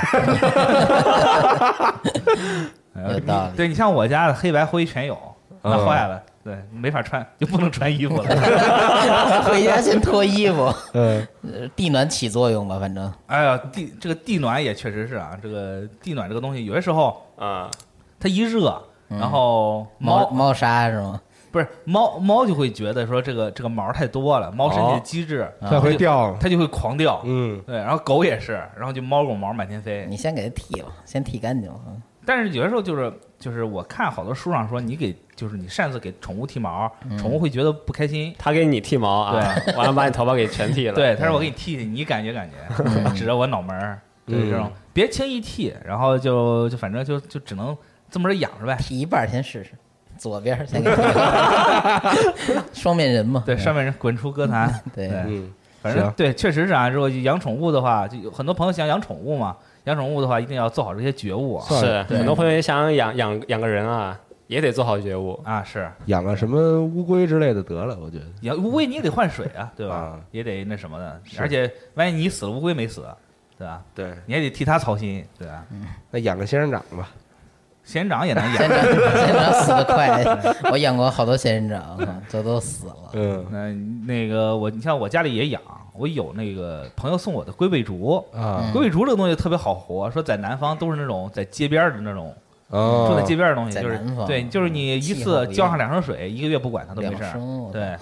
呃
有道理。
对你像我家的黑白灰全有，那
嗯。
坏了，对，没法穿，就不能穿衣服了。[laughs]
回家先脱衣服，
嗯，[laughs]
呃地暖起作用吧，反正
哎呀，地这个地暖也确实是啊，这个地暖这个东西，有些时候
啊，
它一热，
嗯
然后猫
猫猫砂是吗？
不是猫猫就会觉得说这个这个毛太多了，猫身体的机制
它会掉，
它就会狂掉。
嗯，
对，然后狗也是，然后就猫狗毛满天飞。
你先给它剃了，先剃干净了。嗯
但是有的时候就是就是我看好多书上说，你给就是你擅自给宠物剃毛，
嗯
宠物会觉得不开心。
他给你剃毛啊，[laughs] 完了把你头发给全剃了。
对，他说我给你剃剃，你感觉感觉，
嗯 [laughs]
指着我脑门儿，就
是
这种别轻易剃，然后就就反正就就只能这么着养着呗。
剃一半儿先试试，左边儿先 [laughs] 双面人嘛。
对，双面人滚出歌坛。
对
对
嗯，行
反正对，确实是啊。如果养宠物的话，就有很多朋友想养宠物嘛。养宠物的话，一定要做好这些觉悟啊。
是
对
很多朋友也想养养养个人啊，也得做好觉悟。
啊，是
养个什么乌龟之类的得了，我觉得。
养乌龟你也得换水啊，对吧？
啊
也得那什么的，
是
而且万一你死了，乌龟没死，对吧？
对，
你还得替它操心，对吧？
那养个仙人掌吧。
仙人掌也能
仙
养，
人掌，仙人掌死得快，[laughs] 我养过好多仙人掌，这都死了。
嗯
那那个我，你像我家里也养，我有那个朋友送我的龟背竹。
啊。
龟背竹这个东西特别好活，说在南方都是那种在街边的那种
哦，
住在街边的东西，就是对，就是你一次浇上两升水，一个月不管它都没事对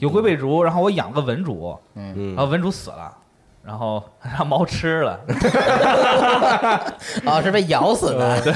有龟背竹，然后我养个文竹，
嗯。
然后文竹死了，然后让猫吃了，[laughs]
哦，是被咬死的。
对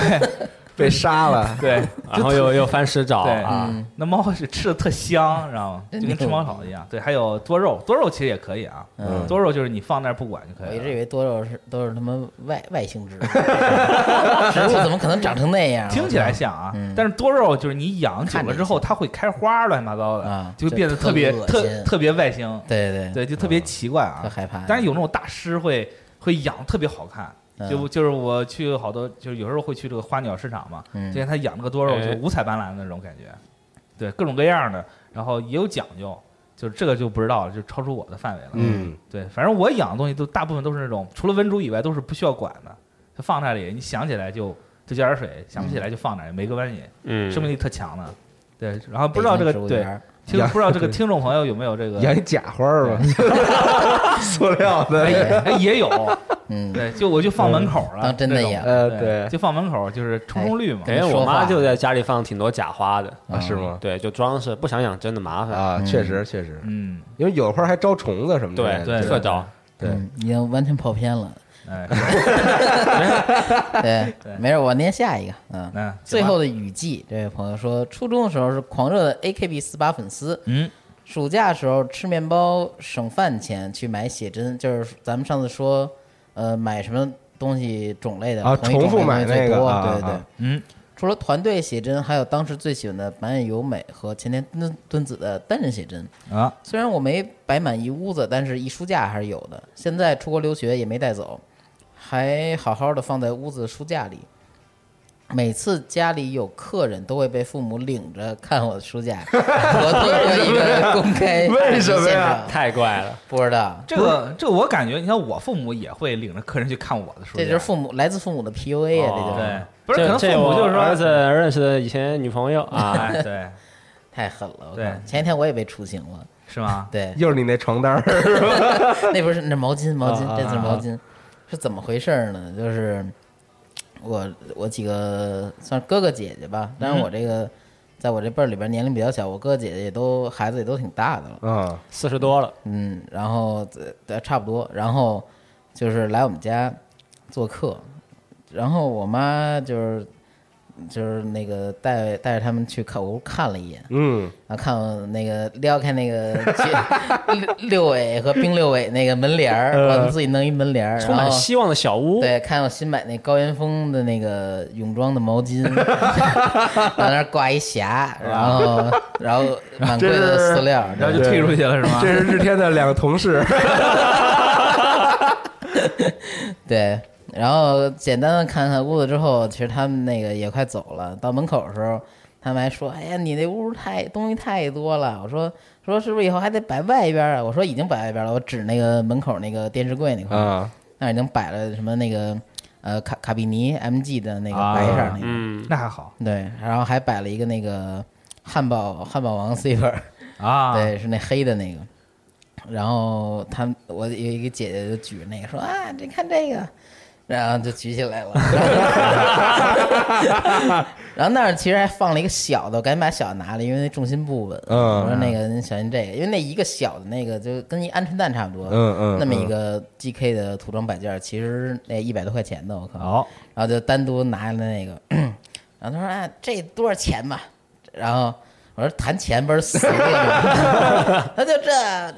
[laughs]
被杀了。
对
然后又又翻尸找
对
啊，
嗯
那猫是吃的特香，知道吗？就跟吃猫草一样。对，还有多肉，多肉其实也可以啊，
嗯
多肉就是你放那儿不管就可以了。
我一直以为多肉是都是他妈外外星植物，[laughs] 植物怎么可能长成那样？
听起来像啊
嗯，
但是多肉就是你养久了之后，它会开花，乱七八糟的
啊，
就会变得特别
这特
特
恶心
特别外星，
对对
对，就特别奇怪啊。
特害怕。
但是有那种大师会会养特别好看，
嗯
就就是我去好多，就是有时候会去这个花鸟市场嘛，见他养那个多肉，
哎。
就五彩斑斓的那种感觉，对，各种各样的，然后也有讲究，就是这个就不知道了，就超出我的范围了。
嗯，
对，反正我养的东西都大部分都是那种，除了文竹以外都是不需要管的，就放那里，你想起来就就浇点水，想不起来就放那儿，也没关系，
嗯，
生命力特强的。对，然后不知道这个对，听不知道这个 [laughs] 听众朋友有没有这个
养一假花儿吧，[laughs] 塑料的。
哎也哎也有，
嗯，
对，就我就放门口了，
当真的养
呃
对
对
就放门口，就是冲冲绿嘛。
等于我妈就在家里放挺多假花的，
啊，是吗？
对，就装饰，不想养真的麻烦。
啊，
嗯
确实确实，
嗯，
因为有的花还招虫子什么的。
对
对
特招。
对
嗯已经完全跑偏了。
哎，
对 [laughs]
对，
没事，我念下一个。嗯，
那
最后，的雨季，这位朋友说，初中的时候是狂热的 AKB 四八粉丝，
嗯，
暑假的时候吃面包省饭钱去买写真，就是咱们上次说，呃，买什么东西种类的
啊重复买
最多
那个啊
对对对
啊。
嗯，
除了团队写真，还有当时最喜欢的板野由美和前田敦敦子的单人写真。
啊，
虽然我没摆满一屋子，但是一书架还是有的。现在出国留学也没带走，还好好的放在屋子的书架里。每次家里有客人，都会被父母领着看我的书架，[laughs] 我做过一个公开
为什么呀？
太怪了，
不知道，
这个这个我感觉，你看我父母也会领着客人去看我的书架，
这就是父母来自父母的 PUA 啊，这就是、
对，不是可能父母就是说
儿子认识的以前女朋友啊，
哎，[laughs] 对，
太狠了。
对。
前一天我也被出行了，
是吗？
对，
又是你那床单儿，[laughs]
那不是那毛巾，毛巾
啊，
这次毛巾，是怎么回事儿呢？就是我我几个算哥哥姐姐吧，但是我这个在我这辈儿里边年龄比较小，我哥哥姐姐也都孩子也都挺大的了，
嗯，
四十多了，
嗯，然后呃呃差不多，然后就是来我们家做客，然后我妈就是就是那个带带着他们去看我屋看了一眼，
嗯，
然后看我那个撩开那个六六尾和冰六尾那个门帘儿，
呃
我们自己弄一门帘儿，
充
然后
满希望的小屋。
对，看我新买那高原风的那个泳装的毛巾，[laughs] 往那儿挂一匣，然后然后满柜的饲料，
然后 [laughs] 就退出去了是吗？[laughs]
这是日天的两个同事，
对，然后简单的看看屋子之后，其实他们那个也快走了。到门口的时候，他们还说：“哎呀，你那屋太东西太多了。”我说：“说是不是以后还得摆外边啊？”我说：“已经摆外边了。”我指那个门口那个电视柜那块儿，
啊，
那已经摆了什么那个呃卡卡比尼 MG 的那个
啊
白色儿那个，
嗯，
那还好
对，然后还摆了一个那个汉堡汉堡王儿。
啊。
对，是那黑的那个。然后他们，我有一个姐姐就举着那个说啊，你看这个，然后就举起来了。[laughs] 然后那儿其实还放了一个小的，我赶紧把小的拿了，因为那重心不稳。
嗯
我说那个您小心这个，因为那一个小的那个就跟一鹌鹑蛋差不多。
嗯嗯
那么一个 GK 的涂装摆件儿，其实那一百多块钱的，我靠。
好，
然后就单独拿了那个，[clears throat] 然后他说：“哎，这多少钱吧？”然后我说：“谈钱不是死了吗？”他就这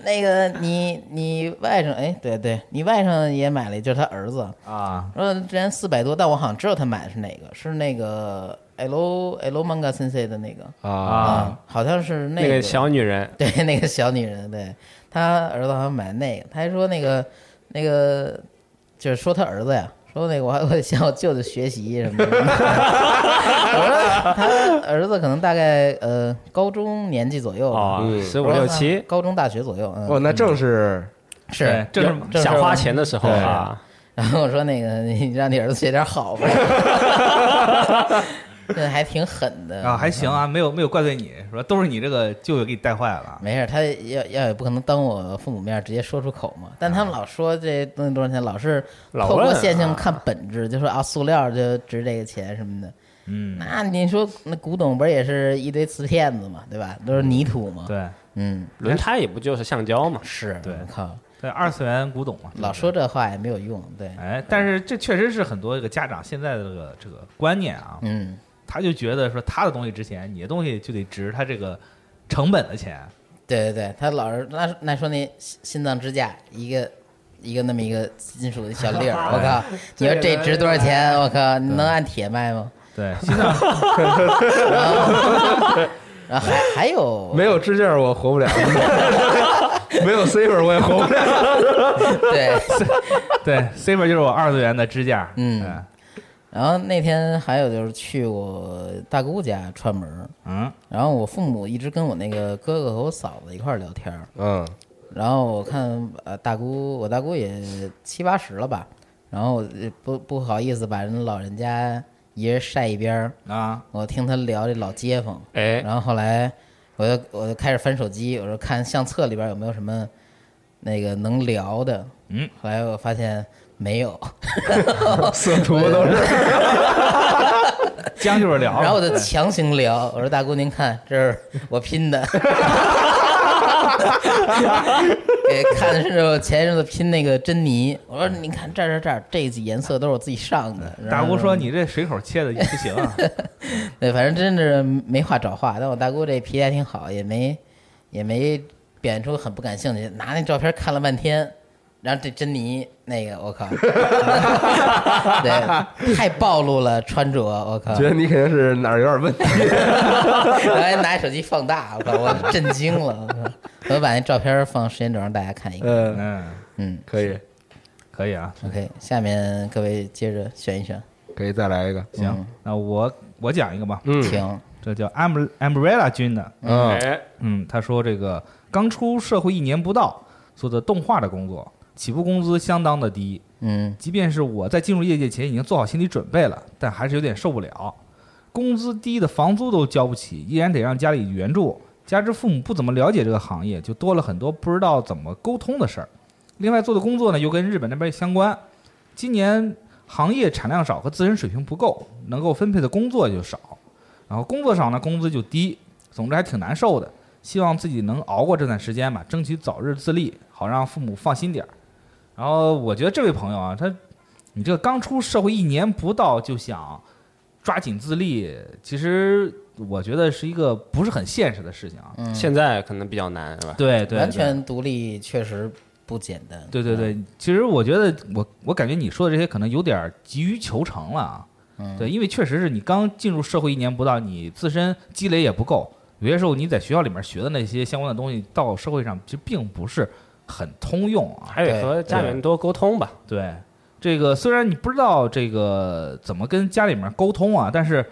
那个你你外甥哎，对对，你外甥也买了，就是他儿子。
啊，
说之前四百多，但我好像知道他买的是哪个，是那个 L L Manga Sensei 的那个。
啊，
啊，好像是
那个小女人，[laughs]
对那个小女人，对。他儿子好像买那个，他还说那个那个就是说他儿子呀，说那个我还会向我舅舅学习什么的。[laughs] 我说他儿子可能大概呃高中年纪左右吧，
哦，
嗯。
十五六七，
高中大学左右，嗯，
哦，那正是
是
正是
想花钱的时候啊，
然后我说那个你让你儿子学点好吧，[laughs] 这还挺狠的
啊，还行啊，没有没有怪罪你，说都是你这个舅舅给你带坏了。
没事，他要要也不可能当我父母面直接说出口嘛。但他们老说这东西多少钱，老是透过现象看本质，就说啊塑料就值这个钱什么的。
嗯，
那你说那古董不是也是一堆瓷片子嘛，对吧？都是泥土嘛。，
对
嗯，
轮胎也不就是橡胶嘛？
是，
对
我靠，
对，二次元古董嘛，
老说这话也没有用。对，
哎，但是这确实是很多这个家长现在的这个这个观念啊，
嗯，
他就觉得说他的东西值钱，你的东西就得值他这个成本的钱。
对对对，他老是那那说那心心脏支架一个。一个那么一个金属的小粒儿，[laughs] 我靠！你说这值多少钱？我靠！你能按铁卖吗？
对，心脏 [laughs] [laughs]
然后还还有
没有支架我活不了，没有 C 粉我也活不了。
对，
对 C 本就是我二次元的支架。
嗯
哎
然后那天还有就是去我大姑家串门儿，
嗯。
然后我父母一直跟我那个哥哥和我嫂子一块儿聊天儿，
嗯。
然后我看呃大姑我大姑也七八十了吧，然后不不好意思把人老人家一人晒一边儿，
啊。
我听他聊这老街坊，
哎，
然后后来我就我就开始翻手机，我说看相册里边有没有什么那个能聊的，
嗯，
后来我发现没有，[laughs]
色图都是。
将就是聊，
然后我就强行聊，我说大姑您看，这是我拼的，[laughs] 给看的是我前一阵子拼那个珍妮，我说你看这儿这儿这儿这几颜色都是我自己上的。
大姑说你这水口切的也不行啊。[laughs]
对，反正真是没话找话，但我大姑这脾气还挺好，也没也没表现出很不感兴趣，拿那照片看了半天。然后这珍妮那个，我靠，[laughs] 对，太暴露了穿着，我靠，
觉得你肯定是哪儿有点问题。[laughs]
然后还拿手机放大，我靠，我震惊了，我！我把那照片放时间轴让大家看一看。
嗯，
嗯，
嗯。
可以。
可以啊。
，OK，下面各位接着选一选，
可以再来一个。
行，那我我讲一个吧，
嗯。
请。
这叫 Umbre- Umbrella 君的，
嗯。
哎，
嗯，他说这个刚出社会一年不到，做的动画的工作，起步工资相当的低，
嗯
即便是我在进入业界前已经做好心理准备了，但还是有点受不了。工资低的房租都交不起，依然得让家里援助，加之父母不怎么了解这个行业，就多了很多不知道怎么沟通的事儿。另外做的工作呢，又跟日本那边相关。今年行业产量少和自身水平不够，能够分配的工作就少，然后工作少呢，工资就低，总之还挺难受的。希望自己能熬过这段时间吧，争取早日自立，好让父母放心点儿。然后我觉得这位朋友啊，他你这个刚出社会一年不到就想抓紧自立，其实我觉得是一个不是很现实的事情啊。
嗯，
现在可能比较难，是吧？
对对，
完
对
全独立确实不简单。
对对对，其实我觉得我我感觉你说的这些可能有点急于求成了啊。
嗯，
对，因为确实是你刚进入社会一年不到，你自身积累也不够，有些时候你在学校里面学的那些相关的东西，到社会上其实并不是很通用啊。
还得和家里人多沟通吧。
对，这个虽然你不知道这个怎么跟家里面沟通啊，但是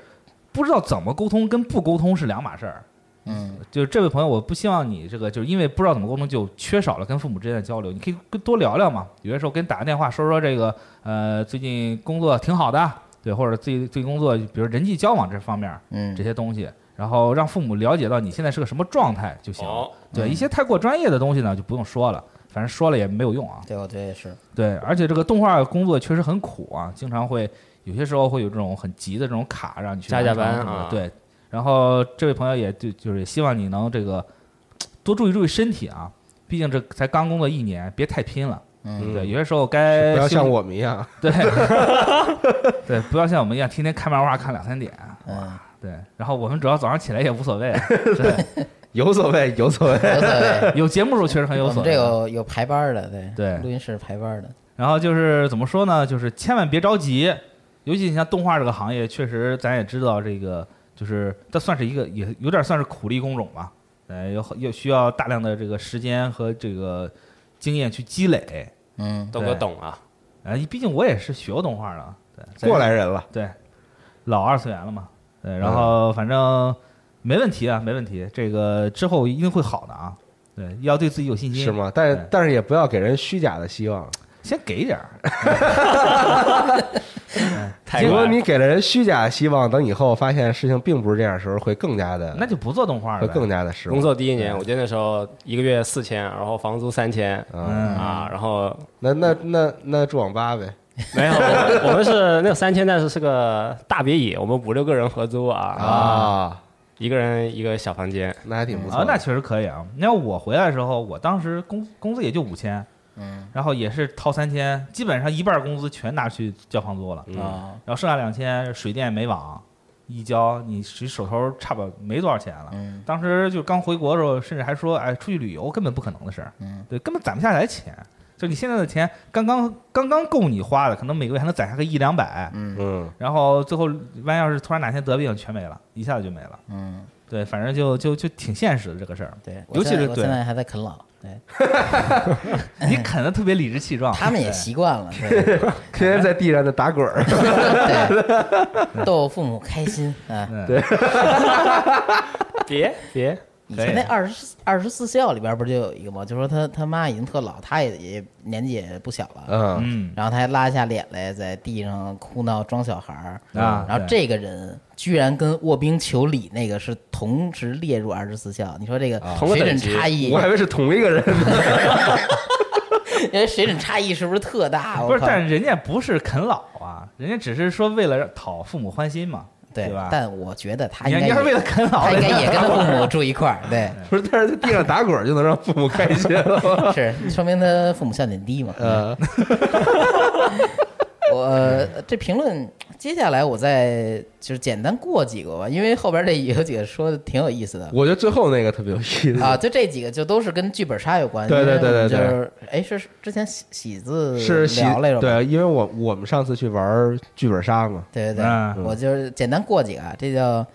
不知道怎么沟通跟不沟通是两码事儿。
嗯，
就是这位朋友，我不希望你这个就是因为不知道怎么沟通，就缺少了跟父母之间的交流。你可以跟多聊聊嘛，有些时候跟打个电话说说这个呃最近工作挺好的，对，或者自己最近工作，比如人际交往这方面
嗯
这些东西，然后让父母了解到你现在是个什么状态就行对，一些太过专业的东西呢就不用说了，反正说了也没有用啊。
对，我觉得也是。
对，而且这个动画工作确实很苦啊，经常会有些时候会有这种很急的这种卡让你去
加加班啊。
对，然后这位朋友也就就是希望你能这个多注意注意身体啊，毕竟这才刚工作一年，别太拼了。
嗯，
对，有些时候该
不要像我们一样，
对。[laughs] 对，不要像我们一样天天看漫画看两三点。
嗯，
对，然后我们主要早上起来也无所谓，对，
有所谓，有所谓。
无所谓。[laughs]
有节目时候确实很有
我们这
所谓。
有有排班的，对
对
录音室排班的。
然后就是怎么说呢？就是千万别着急，尤其你像动画这个行业，确实咱也知道这个，就是这算是一个也有点算是苦力工种吧。呃，有有需要大量的这个时间和这个经验去积累。
嗯，
豆哥懂啊。
啊，毕竟我也是学过动画的，对，
过来人了，
对，老二次元了嘛，对，然后反正没问题啊，没问题，这个之后一定会好的啊，对，要对自己有信心，
是？吗？但
对
但是也不要给人虚假的希望。
先给点儿，[laughs]
如果你给了人虚假的希望，等以后发现事情并不是这样的时候，会更加的，
那就不做动画了呗，
会更加的失望。
工作第一年，我记得那时候一个月四千，然后房租三千
啊，
嗯
啊，然后
那那那那住网吧呗，
没有，我我们是那个三千，但是是个大别野，我们五六个人合租啊，
啊，
一个人一个小房间，
那还挺不错的。，
啊那确实可以啊。你看我回来的时候，我当时工工资也就五千，
嗯
然后也是掏三千，基本上一半工资全拿去交房租了，
嗯
啊，
然后剩下两千水电煤网一交，你其实手头差不多没多少钱了。
嗯
当时就刚回国的时候，甚至还说，哎，出去旅游根本不可能的事儿，
嗯，
对，根本攒不下来钱。就你现在的钱，刚刚刚刚够你花的，可能每个月还能攒下个一两百，
嗯。
嗯，
然后最后万一要是突然哪天得病，全没了，一下子就没了。
嗯，
对，反正就就就挺现实的这个事儿。
对，
尤其是对
我现在还在啃老，对，[laughs]
你啃的特别理直气壮，[laughs]
他们也习惯了，对。[laughs]
天天在地上那打滚儿，
对，逗父母开心啊。
对。
别别，
以前那二十二十四孝里边不就有一个吗？就说他他妈已经特老，他也也年纪也不小了，
嗯，
嗯
然后他还拉下脸来在地上哭闹装小孩儿
啊对
然后这个人居然跟卧冰求鲤那个是同时列入二十四孝，你说这个水准差异
我，还以为是同一个人呢。[laughs]
因为水准差异是不是特大？
不是，但是人家不是啃老啊，人家只是说为了讨父母欢心嘛，
对
吧？
但我觉得他应该
你要是为了啃老，
他应该也跟他父母住一块儿，对，[laughs]
不是，但是在地上打滚就能让父母开心了。[laughs]
是说明他父母笑点低嘛。
呃，[laughs]
我呃这评论接下来我再就是简单过几个吧，因为后边这有几个说的挺有意思的。
我觉得最后那个特别有意思
啊，，就这几个就都是跟剧本杀有关。
对对对对
因为我们
对
就是哎，是是之前喜喜字
是喜
聊来着？
对，因为我我们上次去玩剧本杀嘛，
对对对，
嗯
我就是简单过几个啊，这叫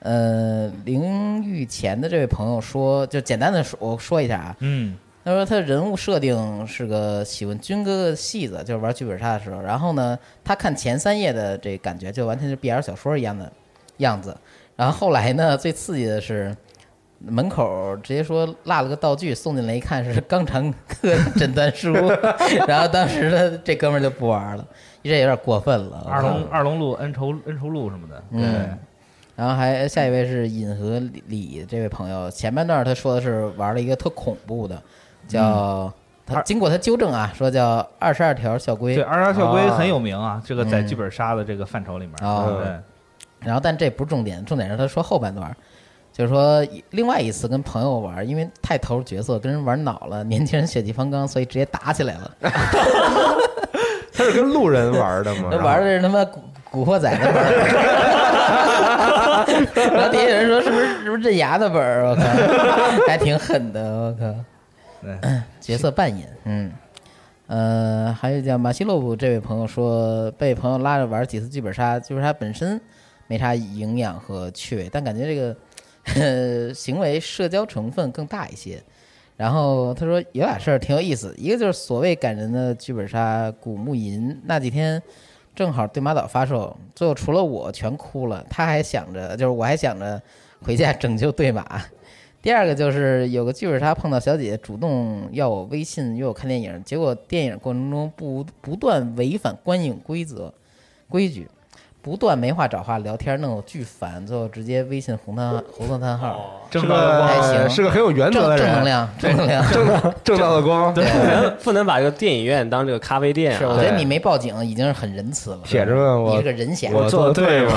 呃林玉前的这位朋友说，就简单的说我说一下啊，
嗯
他说他人物设定是个喜欢军哥哥的戏子，就是玩剧本杀的时候，然后呢，他看前三页的这感觉就完全是 BL 小说一样的样子，然后后来呢，最刺激的是。门口直接说落了个道具，送进来一看是肛肠科诊断书，[laughs] 然后当时呢，这哥们儿就不玩了，这有点过分了。
二龙二龙路恩仇恩仇路什么的，
嗯
对，
然后还下一位是尹和李李这位朋友，前半段他说的是玩了一个特恐怖的，叫他经过他纠正啊，说叫二十二条校规。
对，，二十二校规
啊。
很有名啊，这个在
嗯。
剧本杀的这个范畴里面，
哦
对，
然后但这不是重点，重点是他说后半段，就是说另外一次跟朋友玩，因为太投入角色，跟人玩恼了，年轻人血气方刚，所以直接打起来了。[laughs]
他是跟路人玩的吗？
那玩的是他妈古古惑仔的本儿，[laughs] 然后底下有人说是不是是不是镇牙的本儿？我靠，还挺狠的，我靠。
对，
角色扮演，嗯，呃，还有叫马西洛夫这位朋友说，被朋友拉着玩几次剧本杀，剧本杀本身没啥营养和趣味，但感觉这个呃 [laughs] 行为社交成分更大一些。然后他说有俩事儿挺有意思，一个就是所谓感人的剧本杀古墓吟那几天。正好对马岛发售，最后除了我全哭了，他还想着，就是我还想着回家拯救对马。第二个就是有个剧本杀碰到小姐姐主动要我微信约我看电影，结果电影过程中不不断违反观影规则规矩，不断没话找话聊天，弄我巨烦，最后直接微信红叹红色叹号，
是
正道的光
还
个
行
是个很有原则的人，
正能量，正能量。
正正道的光，
不能不能把这个电影院当这个咖啡店啊。
是，我觉得你没报警已经是很仁慈了。
铁子们，
你
我
是个人侠，
我做的对吗？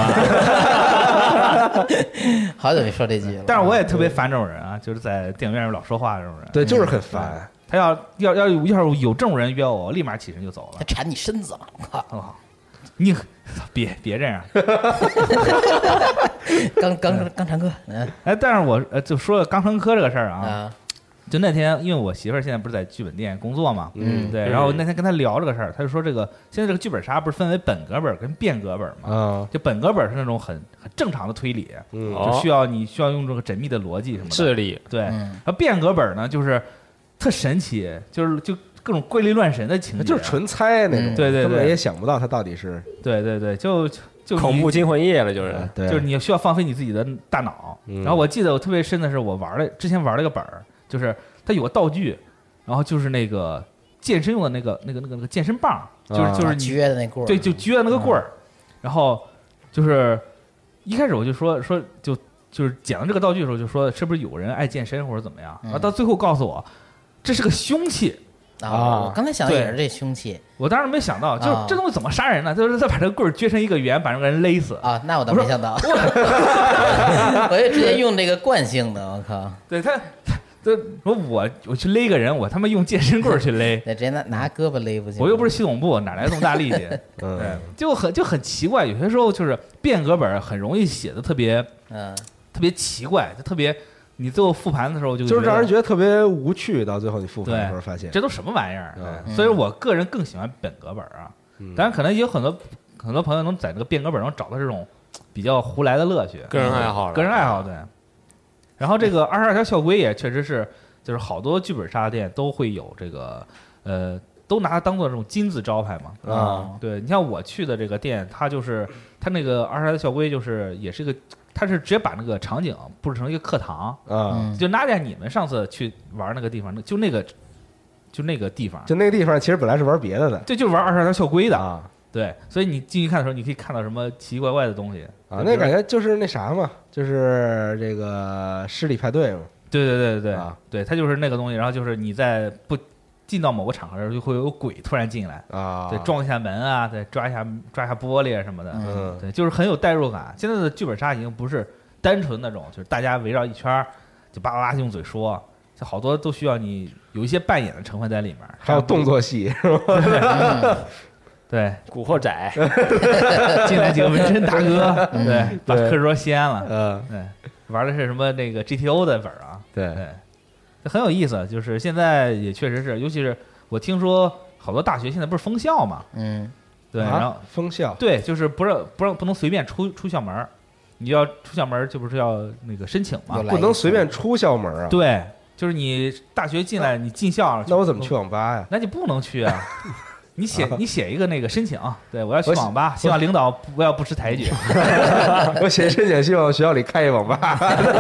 [laughs]
好久没说这句了。
但是我也特别烦这种人啊，就是在电影院里老说话这种人。
对，就是很烦。
他要要要要是有这种人约我，我立马起身就走了。
他缠你身子了，我靠！
你别别这样。
刚刚刚长哥，嗯
哎，但是我呃就说肛肠科这个事儿啊，
啊，
就那天因为我媳妇儿现在不是在剧本店工作嘛，
嗯
对，
嗯
然后那天跟她聊这个事儿，她就说这个现在这个剧本杀不是分为本格本跟变格本嘛？
啊，
就本格本是那种很很正常的推理，
嗯
哦
就需要你需要用这个缜密的逻辑什么的。
智力
对，
嗯
然后变格本呢，就是特神奇，就是就各种怪力乱神的情节，
就是纯猜那种，
嗯
对对对
根本也想不到他到底是
对对对，就就
恐怖惊魂夜了，就是
对，
就是你需要放飞你自己的大脑。
嗯。
然后我记得我特别深的是，我玩了之前玩了个本儿，就是它有个道具，然后就是那个健身用的那个那个那个那个健身棒，就是
啊。
就是你
撅的那棍儿，
对就撅的那个棍儿，然后就是一开始我就说说就就是捡到这个道具的时候就说是不是有人爱健身或者怎么样，然后到最后告诉我这是个凶器。
啊！
啊
我刚才想的也是这凶器
我当时没想到，就是
啊
这东西怎么杀人呢？就是再把这个棍儿撅成一个圆，把这个人勒死。
啊，那我倒没想到，[laughs] 我也直接用这个惯性的，我靠，[laughs]
对他，他说我我去勒个人，我他妈用健身棍儿去勒，[laughs]
那直接拿拿胳膊勒不行。
我又不是系统部，哪来这么大力气？对
嗯，，
就很就很奇怪，有些时候就是变革本很容易写的特别
嗯，
特别奇怪，就特别你最后复盘的时候就
就是让人
觉
觉得特别无趣，到最后你复盘的时候发现，
这都什么玩意儿？所以我个人更喜欢本格本儿啊。
嗯
当然，可能也有很多很多朋友能在这个变革本儿中找到这种比较胡来的乐趣，
个人爱好，
个人爱好对。然后这个二十二条校规也确实是，就是好多剧本杀店都会有这个，呃，都拿它当做这种金字招牌嘛。
啊，
对你像我去的这个店，它就是它那个二十二条校规就是也是一个，它是直接把那个场景布置成一个课堂，
啊，
嗯。
就娜姐你们上次去玩那个地方，就那个就那个地方，
就那个地方其实本来是玩别的的。
对就玩二十二条校规的。
啊。
对，所以你进去看的时候，你可以看到什么奇奇怪怪的东西。
啊，那感觉就是那啥嘛，就是这个尸体派对嘛，
对对对对对，
啊。
对，它就是那个东西。然后就是你在不进到某个场合的时候，就会有鬼突然进来，
啊，
对，撞一下门啊，对，抓一下抓一下玻璃啊什么的，
嗯。
对，就是很有代入感。现在的剧本杀已经不是单纯那种，就是大家围绕一圈儿就叭叭叭用嘴说，就好多都需要你有一些扮演的成分在里面，
还有动作戏。
是吧，[laughs] 对，
古惑仔，
进来几个纹身大哥，[laughs]
嗯
对，把
对
课桌掀了，
嗯，
对，玩的是什么那个 GTO 的本啊，
对，
很有意思。就是现在也确实是，尤其是我听说好多大学现在不是封校嘛，
嗯，
对，
啊
然后
封校
对，就是不让不让不能随便出出校门儿，你要出校门儿就不是要那个申请嘛
不能随便出校门啊，
对，就是你大学进来你进校，
那我怎么去？网吧呀？
那你不能去啊。[laughs] 你写你写一个那个申请，对我要去网吧，希望领导不要不识抬举。[laughs]
我写申请，希望学校里开一网吧，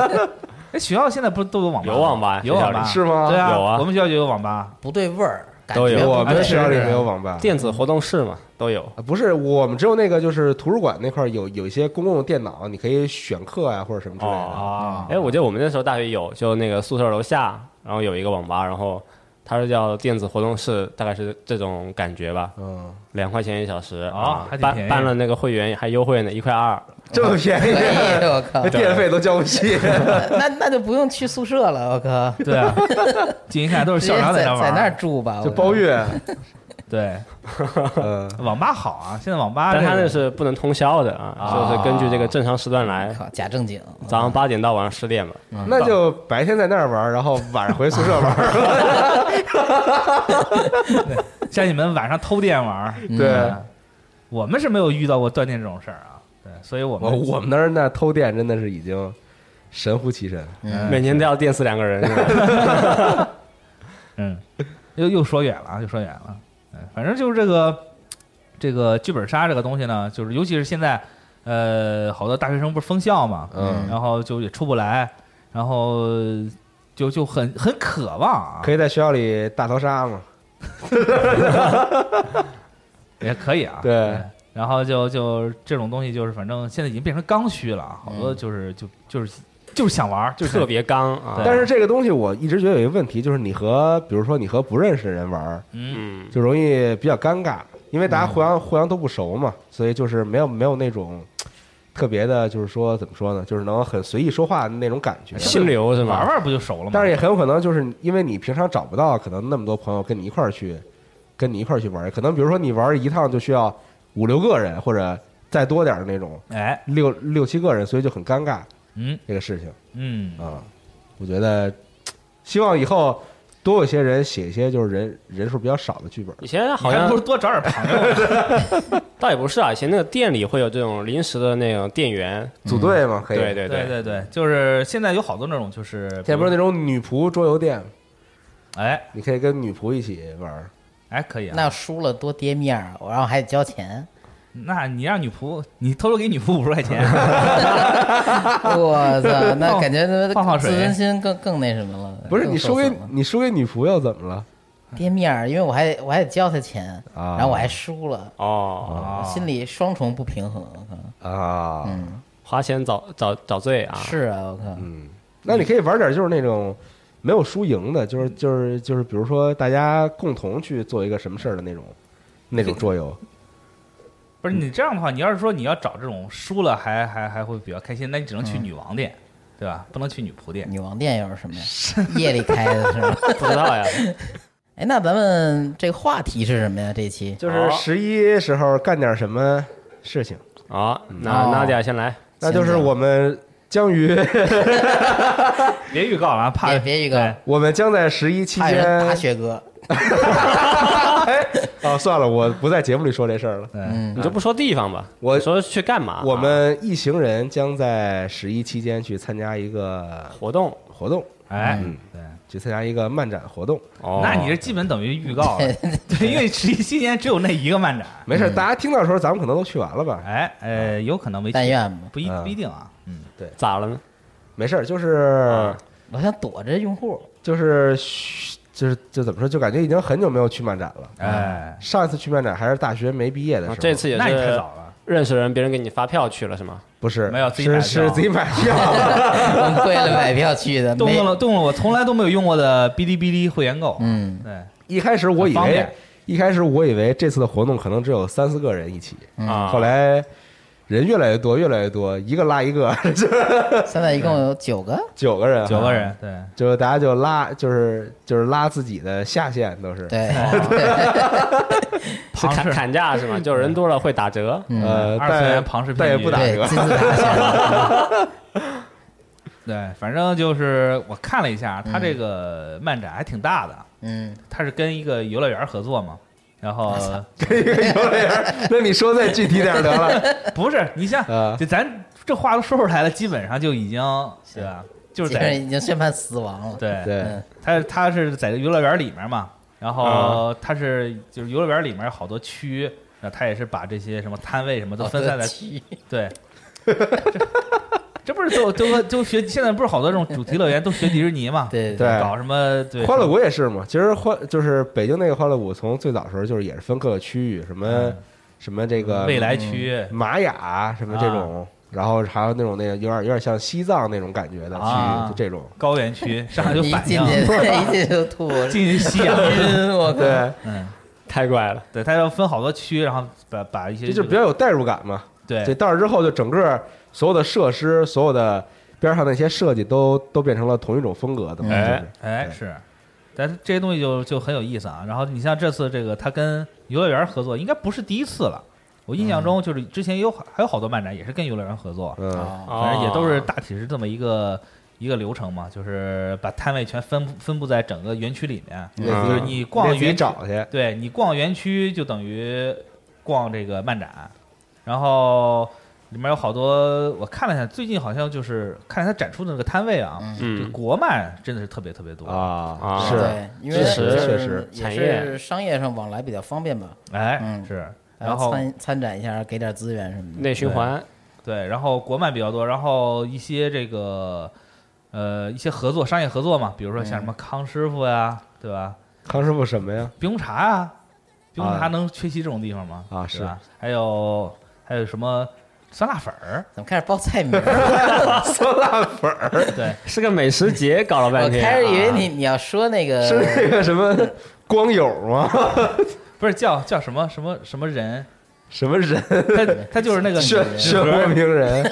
[laughs]
哎，学校现在不是都有网吧吗？
有网吧
有网吧
是吗
对啊，
有啊
我们学校就有网吧。
不对味儿，
都有
我们学校里没有网吧。
电子活动室嘛都有。
啊不是，我们只有那个就是图书馆那块有有一些公共的电脑，你可以选课啊或者什么之类的。
啊，哎，我记得我们那时候大学有，就那个宿舍楼下，然后有一个网吧，然后它是叫电子活动室，大概是这种感觉吧，
嗯，
两块钱一小时。
啊还挺便宜。
办办了那个会员还优惠呢，一块二。
这么便宜，
哎我靠，[laughs]
电费都交不起。[laughs]
那那就不用去宿舍了，我靠，
对啊，进一看都是
直接
校长
在
那玩
在那儿住吧，
就
我靠。
包月，
对，
嗯，[laughs]
网吧好啊，现在网吧
但它那是不能通宵的啊，就是根据这个正常时段来，
靠假正经，
早上八点到晚上十点嘛。
那就白天在那儿玩，然后晚上回宿舍玩儿。[laughs]
像你们晚上偷电玩
对，
我们是没有遇到过断电这种事儿啊。对，所以我
我
们
我们那儿那偷电真的是已经神乎其神。
嗯
每年都要电死两个人，是吧 [laughs]
嗯，又又说远了啊，又说远了。嗯，反正就是这个这个剧本杀这个东西呢，就是尤其是现在，呃，好多大学生不是封校嘛，
嗯
然后就也出不来，然后就就很很渴望啊，
可以在学校里大逃杀嘛？[laughs]
也可以啊，[laughs]
对
然后就就这种东西，就是反正现在已经变成刚需了，好多就是就就是就是想玩，就
特别刚啊。
但是这个东西我一直觉得有一个问题，就是你和比如说你和不认识的人玩，
嗯
嗯，
就容易比较尴尬，因为大家互相互相都不熟嘛，所以就是没有没有那种特别的，就是说怎么说呢，就是能很随意说话的那种感觉。
心流是吗？
玩玩不就熟了吗？
但是也很有可能就是因为你平常找不到可能那么多朋友跟你一块儿去，跟你一块儿去玩，可能比如说你玩一趟就需要五六个人或者再多点儿的那种
哎，
六六七个人，所以就很尴尬
嗯
这个事情
嗯，
啊。我觉得希望以后多有些人写一些就是人人数比较少的剧本。
以前好像
不是多找点朋友。[laughs]
倒也不是啊，以前那个店里会有这种临时的那种店员，
组队嘛，可以。
对对
对对对，就是现在有好多那种就是，
现在不是那种女仆桌游店，
哎
你可以跟女仆一起玩儿。
哎可以啊，
那输了多跌面儿，然后还得交钱，
那你让女仆，你偷偷给女仆五十块钱，[laughs]
我操，[laughs] 那感觉
放放水。
自尊心更更那什么了。
不是
更
你输给
损了。
你输给女仆又怎么了？
跌面儿，因为我还我还得交他钱，
啊？
然后我还输了，
哦，
心里双重不平衡。我靠，
啊，
嗯，
花钱找找找罪啊！
是啊，我靠，
嗯，那你可以玩点就是那种没有输赢的，就是就是就是，比如说大家共同去做一个什么事儿的那种那种桌游。
不是你这样的话，你要是说你要找这种输了还还还会比较开心，那你只能去女王店，对吧？不能去女仆店。
女王店又是什么呀？[laughs] 夜里开的是吗？[laughs]
不知道呀，[laughs]
哎，那咱们这个话题是什么呀？这期
就是十一时候干点什么事情，
啊，那
哦
娜迪亚先来。
那就是我们将于
别预告了啊，怕
别别预告
我们将在十一期间
雪哥，[laughs]
哦，算了，我不在节目里说这事儿了。
嗯
你就不说地方吧？
我
说去干嘛？
我
啊
们一行人将在十一期间去参加一个
活动
活动，
哎，
嗯
对，
去参加一个漫展活动。
哦，
那你这基本等于预告了，对，因为十一期间只有那一个漫展，
没事，大家听到的时候，咱们可能都去完了吧？
哎，呃，有可能没去
但愿。
不一
嗯
不一定啊，嗯，对
咋了呢？
没事，就是
我想躲着用户，
就是嘘就是就怎么说，就感觉已经很久没有去漫展了。
哎，
上一次去漫展还是大学没毕业的时候，
啊这次也
那你太
是
早了，
认识人，别人给你发票去了是吗？
不是
没有自己买票。
是是自己买票。
我们为了买票去的，
动用了动用了我从来都没有用过的哔哩哔哩会员购，
嗯。
对，
一开始我以为一开始我以为这次的活动可能只有三四个人一起，
啊，
后来人越来越多，越来越多，一个拉一个，[laughs]
现在一共有九个，
九个人，
九个，人，对，
就是大家就拉，就是就是拉自己的下线都是。
对，[laughs]
是砍砍价是吗？就是人多了会打折。
嗯，
呃，
二次元
但
庞氏
但也
骗局
对，
不打折 [laughs]
对，反正就是我看了一下，他这个漫展还挺大的，
嗯，
他是跟一个游乐园合作嘛，然后
游乐园，那你说再具体点得了。[laughs]
不是你像
啊
就咱这话都说出来了，基本上就已经对吧？就是在
已经宣判死亡了。
对
对
嗯，
它它是在游乐园里面嘛，然后他是就是游乐园里面有好多区，然后它也是把这些什么摊位什么都分散在对。[laughs] 不是都都都学？现在不是好多这种主题乐园都学迪士尼嘛？
对
对
搞什么对
欢乐谷也是嘛，其实欢就是北京那个欢乐谷，从最早的时候就是也是分各个区域，什么、
嗯
什么这个
未来区
玛雅什么这种，然后还有那种那个有点有点像西藏那种感觉的区域，
啊
就这种。
高原区，[laughs] 上来就
一
反应，[laughs]
进去一进就吐，
进去吸氧。
晕，我靠！
对，
嗯，
太怪了。
对，它要分好多区，然后把把一些
这就比较有代入感嘛。
对
这到那之后，就整个所有的设施，所有的边上那些设计都都变成了同一种风格的嘛。
嗯
就是。
哎是，但是这些东西就就很有意思啊。然后你像这次这个，他跟游乐园合作，应该不是第一次了。我印象中就是之前有还有好多漫展也是跟游乐园合作，反正也都是
哦
大体是这么一个一个流程嘛，就是把摊位全分分布在整个园区里面，
嗯。
就是你逛园区
找去。
对你逛园区就等于逛这个漫展，然后里面有好多，我看了一下，最近好像就是看它展出的那个摊位啊，国漫真的是特别特别多，
啊，
啊
是。
对，因为
确实
确实
也
产业。
是商业上往来比较方便吧，
哎，
嗯。
是，
然
然后
参参展一下，给点资源什么的。
内循环，
对，然后国漫比较多，然后一些这个呃一些合作商业合作嘛，比如说像什么康师傅呀，对吧？
康师傅什么呀？
冰红茶呀，冰红茶
啊。
能缺席这种地方吗？
啊
是。吧？还有还有什么酸辣粉儿？
怎么开始报菜名了？[laughs]
酸辣粉儿
对，
是个美食节，搞了半天。
我开始以为
啊
你你要说那个
是那个什么光友吗？
不是叫叫什么什么什么人？
什么人？
他他就是那个
漩漩涡鸣人。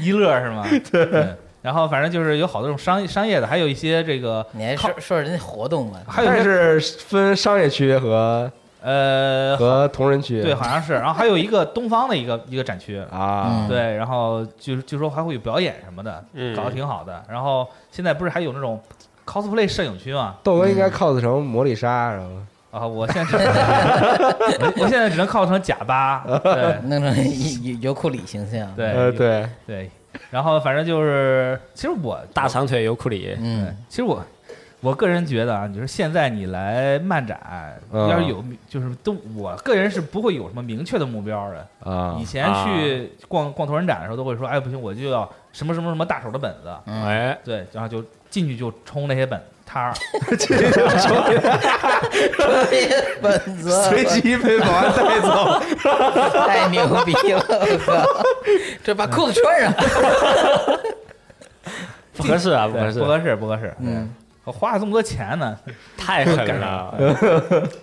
一乐是吗？对。然后反正就是有好多种商业商业的，还有一些这个
你还说说人家活动吧？
还有一些
但是分商业区和
呃
和同仁区。
对，好像是。然后还有一个东方的一个一个展区，
啊
嗯，
对，然后据据说还会有表演什么的，
嗯
搞得挺好的。然后现在不是还有那种 cosplay 摄影区吗？
豆哥应该 cos 成魔力莎，然后
啊，我现在只我我现在只能 cos 成假巴，对 [laughs]
弄成尤尤库里形象。
对
呃，对，
对。然后反正就是，其实我
大长腿尤库里，
嗯，
其实我我个人觉得啊，你说现在你来漫展，
嗯
要是有就是都，我个人是不会有什么明确的目标的。
啊
以，前去逛逛同人展的时候，都会说，哎，不行，我就要什么什么什么大手的本子，
嗯
哎，
对，然后就进去就冲那些本摊儿，
本子 [laughs]
随机被保安带走。[laughs]
太牛逼了！我靠，[laughs] 这把裤子穿上。
不合适啊，不合适，
不合适，不合适。
嗯，
我花了这么多钱呢，[laughs]
太狠了。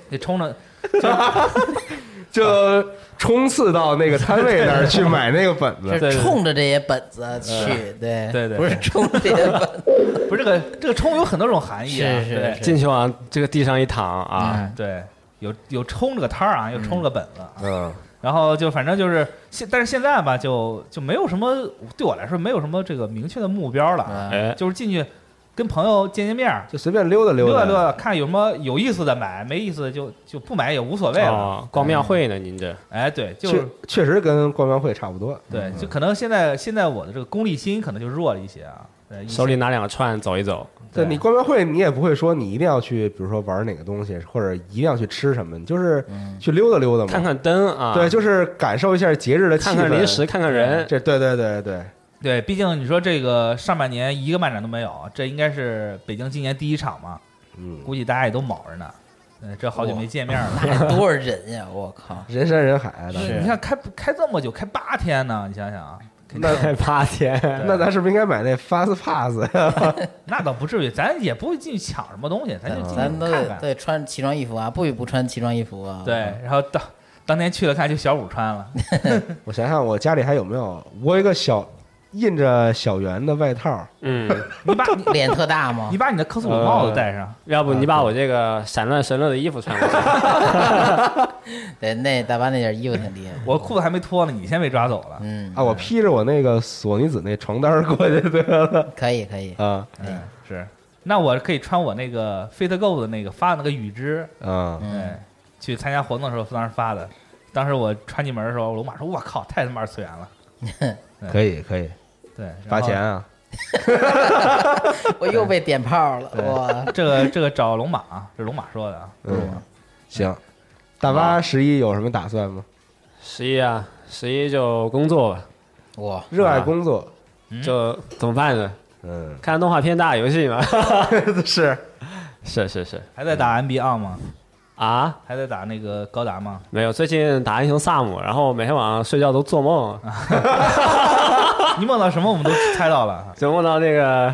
得冲着 [laughs]
就冲刺到那个摊位那儿去买那个本子。[laughs]
是冲着这些本子去，对。
对。对
不是冲着这些本子。
不是这个这个冲有很多种含义啊，
是是
进去往这个地上一躺啊，
嗯。
对，有有冲这个摊儿啊，又冲这个本子，
嗯，
然后就反正就是现，但是现在吧，就就没有什么对我来说没有什么这个明确的目标了，
啊。
哎，
就是进去跟朋友见见面儿，
就随便溜达达。
溜达溜达，看有什么有意思的买，没意思的就就不买也无所谓了。
哦，逛庙会呢，您这
哎，对，就
确确实跟逛庙会差不多。
对，就可能现在现在我的这个功利心可能就弱了一些啊。
手里拿两个串走一走，
对你逛庙会，你也不会说你一定要去，比如说玩哪个东西，或者一定要去吃什么，你就是去溜达溜达嘛。
看看灯啊，
对，就是感受一下节日的气氛。
看看零食，看看人，
这对对对对，
对，毕竟你说这个上半年一个漫展都没有，这应该是北京今年第一场嘛，
嗯，
估计大家也都卯着呢。嗯，这好久没见面了。
那得多少人呀！我靠，[laughs]
人山人海的。
是
你看开开这么久，开八天呢，你想想啊，
那
开八天，
那咱是不是应该买那 Fast Pass 呀？[laughs]
那倒不至于，咱也不会进去抢什么东西，咱就进去
咱都得
看看。
对穿奇装异服啊，不许不穿奇装异服啊。
对，然后当当天去了看，就小五穿了。[laughs]
我想想，我家里还有没有？我有一个小印着小圆的外套，
嗯，[laughs]
你把你
脸特大吗
你？把你的科斯鲁帽子戴上，
要不你把我这个闪乱神乐的衣服穿过去，[laughs]
对，那大巴那件衣服挺厉害。
我裤子还没脱呢，你先被抓走了。
嗯
啊，我披着我那个索尼子那床单过去得了
可以可以。
啊
嗯，是。那我可以穿我那个 Fit Go 的那个发的那个羽织，
啊！
嗯
对，去参加活动的时候当时发的。当时我穿进门的时候，龙马说：“我靠，太他妈二次元了。[laughs]
可以可以，”
对，
罚钱。啊！[laughs]
我又被点炮了，哇！
这个这个找龙马啊，这是龙马说的啊。
嗯，行。大巴十一有什么打算吗？
十一啊，十一就工作吧，
哇，
热爱工作，
就怎么办呢？
嗯，
看动画片打游戏嘛？[laughs]
是
是是是
还在打 NBA 吗？
啊，
还在打那个高达吗？
没有，最近打英雄萨姆，然后每天晚上睡觉都做梦，[laughs]
你梦到什么我们都猜到了。[laughs]
就梦到那个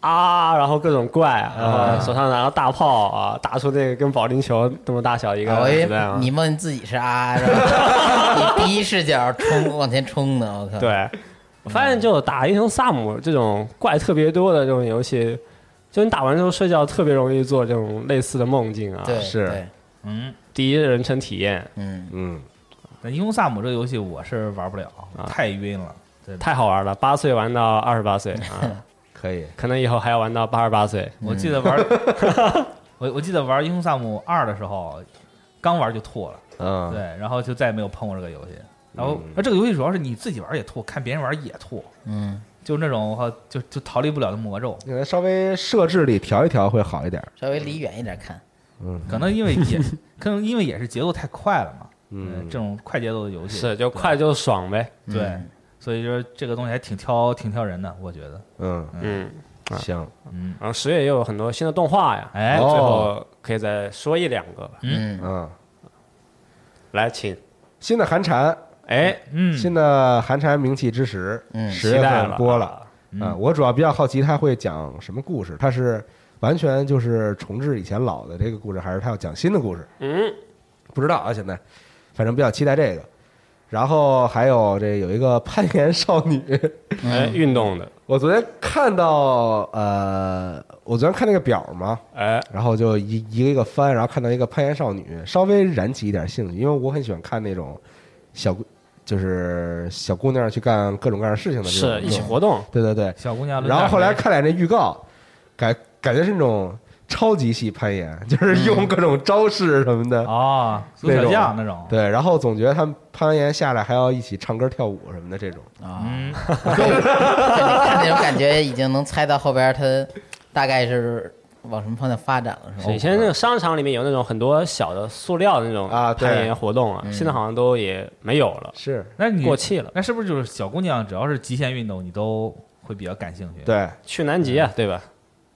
啊，然后各种怪，然后手上拿个大炮啊，打出那个跟保龄球这么大小一个
啊我以
子弹啊。
你梦自己是啊，是吧？[laughs] 你第一视角冲往前冲呢，我靠！，
对，我发现就打英雄萨姆这种怪特别多的这种游戏，就你打完之后睡觉特别容易做这种类似的梦境啊。
对，
是。
对，
嗯，
第一人称体验。
嗯，
嗯，
那英雄萨姆这个游戏我是玩不了，太晕了。
太好玩了，八岁玩到二十八岁啊，[laughs]
可以，
可能以后还要玩到八十八岁。[laughs]
我记得玩，[laughs] 我我记得玩英雄萨姆二的时候，刚玩就吐了，
嗯，
对，然后就再也没有碰过这个游戏。然后
嗯，
而这个游戏主要是你自己玩也吐，看别人玩也吐，
嗯，
就是那种哈，就就逃离不了的魔咒。
应该稍微设置里调一调会好一点。
稍微离远一点看，
嗯
可能因为也，[laughs] 可能因为也是节奏太快了嘛。
嗯
这种快节奏的游戏
是，就快就爽呗。
对
嗯，
所以说这个东西还挺挑挺挑人的，我觉得。
嗯，
嗯，
行，
嗯，
然后十月也有很多新的动画呀，
哎
最
哦
后可以再说一两个吧。
嗯，
嗯，
来，请。
新的寒蝉，
哎，
嗯，
新的寒蝉鸣泣之时，
嗯
十月份播了。
了。
啊，我主要比较好奇他会讲什么故事，他是完全就是重置以前老的这个故事，还是他要讲新的故事？
嗯，
不知道啊，现在反正比较期待这个。然后还有这有一个攀岩少女，
哎，运动的，
我昨天看到呃，我昨天看那个表嘛，
哎，
然后就一一个一个翻，然后看到一个攀岩少女，稍微燃起一点兴趣，因为我很喜欢看那种小姑，就是小姑娘去干各种各样的事情的这种。
是一起活动。
对对对，
小姑娘。
然后后来看了眼这预告，感感觉是那种超级系攀岩，[laughs] 就是用各种招式什么的。
哦，足小
那种
将那种。
对，然后总觉得他们攀完岩下来还要一起唱歌跳舞什么的这种。
啊，
嗯，
看那种感觉，已经能猜到后边他大概是往什么方向发展了，是吧？
以前那个商场里面有那种很多小的塑料的那种
啊对
攀岩活动啊，现在好像都也没有了，
是
那你
过气了。
那是不是就是小姑娘只要是极限运动，你都会比较感兴趣？，
对，
去南极啊，对吧？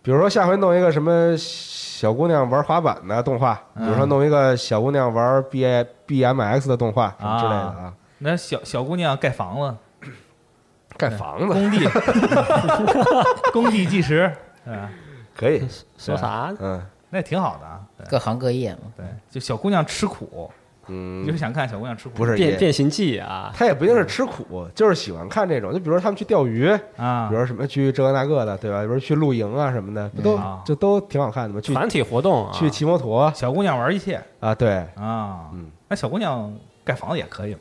比如说下回弄一个什么小姑娘玩滑板的动画，比如说弄一个小姑娘玩 B I B M X 的动画什么之类的啊，
那小小姑娘盖房子，
盖房子
工地，[laughs] 工地计时，对吧？
可以，
说啥呢？
嗯
那也挺好的啊。
各行各业嘛，
对，就小姑娘吃苦，嗯就
是，
想看小姑娘吃苦。
不是
变变形记啊，
他也不一定是吃苦，就是喜欢看这种，就比如说他们去钓鱼，
啊
比如，说什么去这个那个的，对吧？比如说去露营啊什么的，不都
啊
就都挺好看的嘛？去
团体活动啊，
去骑摩托
小姑娘玩一切
啊，对，
啊。
嗯，
那小姑娘盖房子也可以嘛？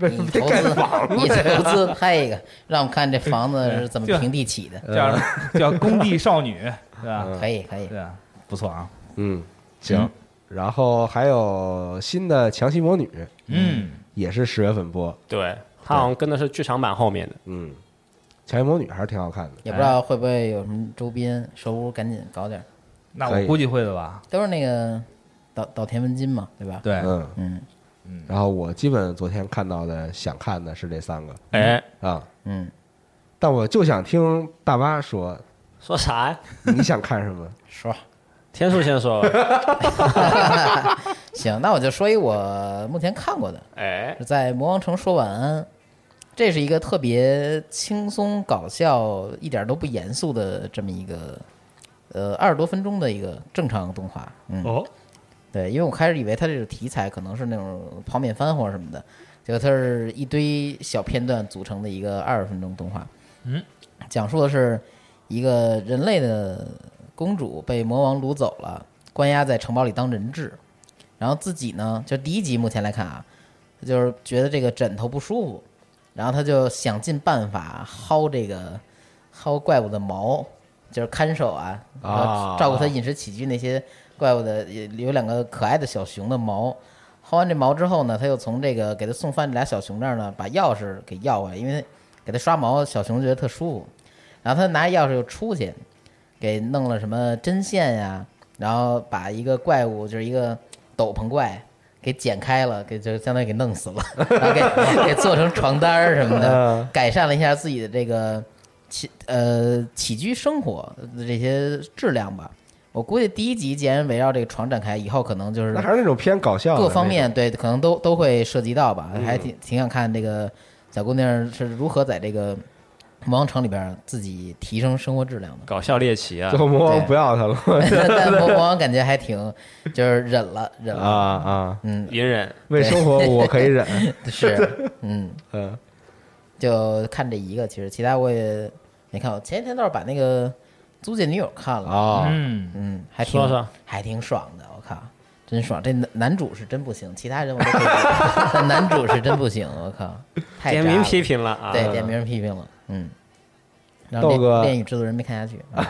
为
你
别盖
投资
房 [laughs]
你投资拍一个，让我们看这房子是怎么平地起的，
叫 [laughs] 叫工地少女，对吧？
可以可以，
对啊，不错啊。
嗯，行。然后还有新的强袭魔女，
嗯，
也是十月份播，
对，它好像跟的是剧场版后面的。
嗯，强袭魔女还是挺好看的。
也不知道会不会有什么周边，收屋赶紧搞点
那我估计会的吧？
都是那个岛岛田文金嘛，对吧？
对，
嗯，
嗯
然后我基本昨天看到的想看的是这三个
哎，
啊，
嗯，
但我就想听大妈说
说啥呀？
你想看什么？[laughs]
说。
天数先说吧。[laughs]
行，那我就说一我目前看过的，
哎，
是在魔王城说晚安。这是一个特别轻松搞笑、一点都不严肃的这么一个，呃，二十多分钟的一个正常动画。嗯，
哦，
对，因为我开始以为它这个题材可能是那种泡面番或者什么的，结果它是一堆小片段组成的一个二十分钟动画。
嗯，
讲述的是一个人类的公主被魔王掳走了，关押在城堡里当人质，然后自己呢，就第一集目前来看啊，他就是觉得这个枕头不舒服，然后他就想尽办法薅这个薅怪物的毛，就是看守啊，然后照顾他饮食起居那些怪物的，也有两个可爱的小熊的毛。薅完这毛之后呢，他又从这个给他送饭这俩小熊那儿呢，把钥匙给要回来，因为给他刷毛，小熊觉得特舒服。然后他拿着钥匙又出去，给弄了什么针线呀，然后把一个怪物，就是一个斗篷怪，给剪开了，给就相当于给弄死了，然后给给做成床单儿什么的
嗯，
改善了一下自己的这个起呃起居生活的这些质量吧。我估计第一集既然围绕这个床展开，以后可能就是
那还是那种偏搞笑的
各方面对，可能都都会涉及到吧。还挺挺想看这个小姑娘是如何在这个魔王城里边自己提升生活质量的。
搞笑猎奇啊
种。最，后魔王不要他了 [laughs] [laughs]
但魔魔王感觉还挺，就是忍了忍
啊
了，
啊！
嗯，
隐忍，
为生活我可以忍，[laughs]
是，嗯，
嗯
就看这一个，其实其他我也没看。我前几天倒是把那个《租借女友》看了，
啊，
嗯，
嗯，还挺
说说
还挺爽的，我靠，真爽！这男男主是真不行，其他人我都可以，但 [laughs] 男主是真不行，我靠，太
点名
渣了
批评了啊。
对，点名批评了，嗯。然后
豆哥。
恋恋与制作人没看下去，[laughs] 啊。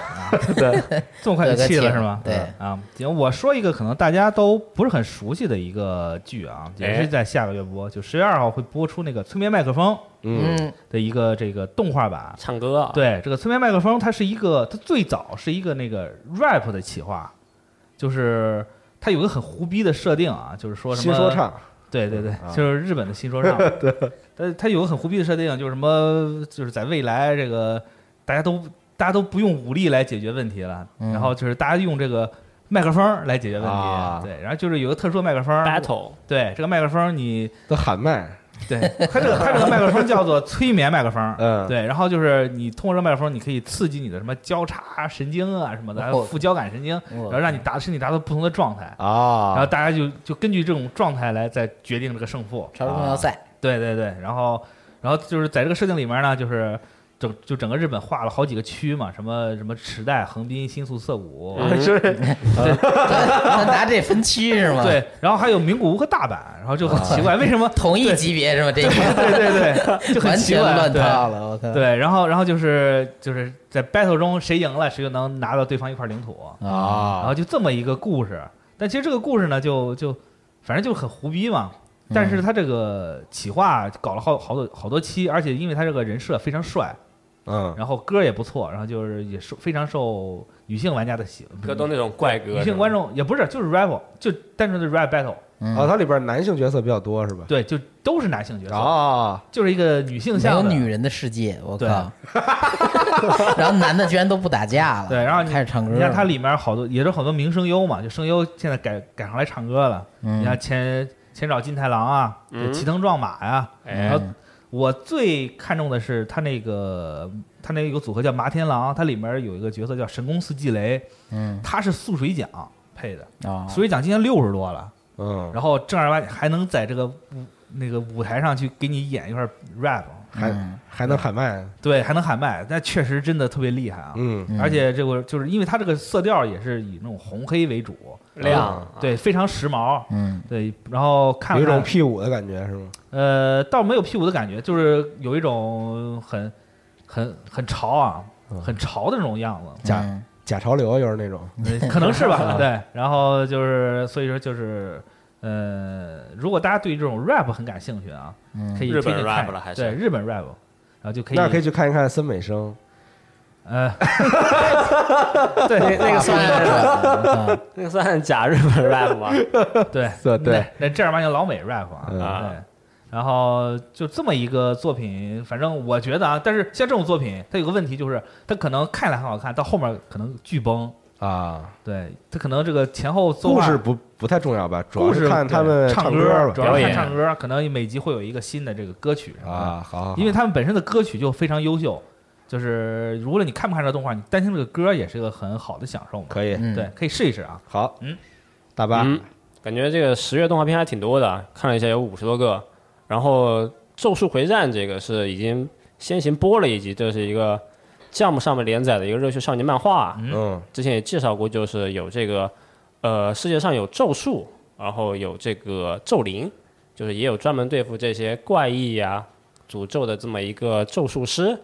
对 [laughs]
这么快就气了是吗？
对。
啊，行，我说一个可能大家都不是很熟悉的一个剧啊，也是在下个月播，就十月二号会播出那个《催眠麦克风》
嗯
嗯。
的一个这个动画版。
唱歌啊，
对，这个催眠麦克风，它是一个，它最早是一个那个 rap 的企划，就是它有一个很胡逼的设定啊，就是说什么
新说唱，
对对对，
啊。
就是日本的新说唱。[laughs] 对，但它有个很胡逼的设定，就是什么，就是在未来这个大家都大家都不用武力来解决问题了，
嗯。
然后就是大家用这个麦克风来解决问题。
啊。
对，然后就是有个特殊的麦克风
battle
对，这个麦克风你
都喊麦，
对它这个它这个麦克风叫做催眠麦克风。
嗯，
对，然后就是你通过这个麦克风，你可以刺激你的什么交叉神经啊什么的，还有
哦。
副交感神经，然后让你达身体达到不同的状态，
啊，
然后大家就就根据这种状态来再决定这个胜负。
超时空要塞，
对对对，然后然后就是在这个设定里面呢，就是整就整个日本划了好几个区嘛，什么什么池袋、横滨、新宿、涩谷，
嗯
是 [laughs]
他拿这分区是吗？，
对，然后还有名古屋和大阪，然后就很奇怪，为什么？[laughs]
同一级别是吗？这个
对对对，[laughs] 就很奇怪，对
乱套了，我靠。
对，然后然后就是就是在 battle 中谁赢了，谁就能拿到对方一块领土啊，然
啊，
后就这么一个故事。但其实这个故事呢，就就反正就很胡逼嘛。但是他这个企划搞了好好多好多期，而且因为他这个人设非常帅，
嗯
然后歌也不错，然后就是也受非常受女性玩家的喜，
歌都那种怪歌，
女性观众也不是就是 rap，就单纯的 rap battle，
嗯
啊，它里边男性角色比较多是吧？
对，就都是男性角色，
啊，
就是一个女性
没有女人的世界，我靠！[laughs] 然后男的居然都不打架了，
对，然后你
开始唱歌。
你看它里面好多也是好多名声优嘛，就声优现在改改上来唱歌了。
嗯
你看前前找金太郎啊，
嗯
齐藤壮马呀。
哎
然后我最看重的是他那个他那个有个组合叫麻天狼，它里面有一个角色叫神宫四季雷，
嗯。
他是素水奖配的，
啊，
素水奖今年六十多了，
嗯，
然后正儿八经还能在这个舞那个舞台上去给你演一块 rap，
还
嗯。
还能喊麦，
对，还能喊麦，那确实真的特别厉害啊。
嗯。
嗯。
而且这个就是因为它这个色调也是以那种红黑为主，
亮，啊
对，非常时髦，
嗯。
对，然后看
有一种 P 五的感觉是吗？
呃，倒没有 P 五的感觉，就是有一种很很很潮啊，
嗯。
很潮的那种样子，
假
嗯。
假潮流就是那种，
呃可能是吧，[laughs] 对，然后就是所以说就是。呃，如果大家对这种 rap 很感兴趣啊，
嗯
可以
日本 rap 了还是
对日本 rap，然后就可以
那可以去看一看森美生，
呃，[laughs] 对
那个算？[laughs] 那个算假日本 rap 吗？[laughs]
对
对对
那那正儿八经老美 rap 啊，
嗯
啊
对。然后就这么一个作品，反正我觉得啊，但是像这种作品，它有个问题就是，它可能看起来很好看，到后面可能剧崩。
啊，
对，他可能这个前后
故事不不太重要吧，主要是看他们
唱
歌吧。
主要是看唱歌，可能每集会有一个新的这个歌曲
啊，，好好，
因为他们本身的歌曲就非常优秀，就是无论你看不看这个动画，你单听这个歌也是个很好的享受嘛。
可以，
嗯。
对，可以试一试啊。
好，
嗯，
大巴，
嗯，感觉这个十月动画片还挺多的，看了一下有五十多个。然后《咒术回战》这个是已经先行播了一集，这是一个 Jump 上面连载的一个热血少年漫画。
嗯
之前也介绍过，就是有这个呃世界上有咒术，然后有这个咒灵，就是也有专门对付这些怪异呀、诅咒的这么一个咒术师。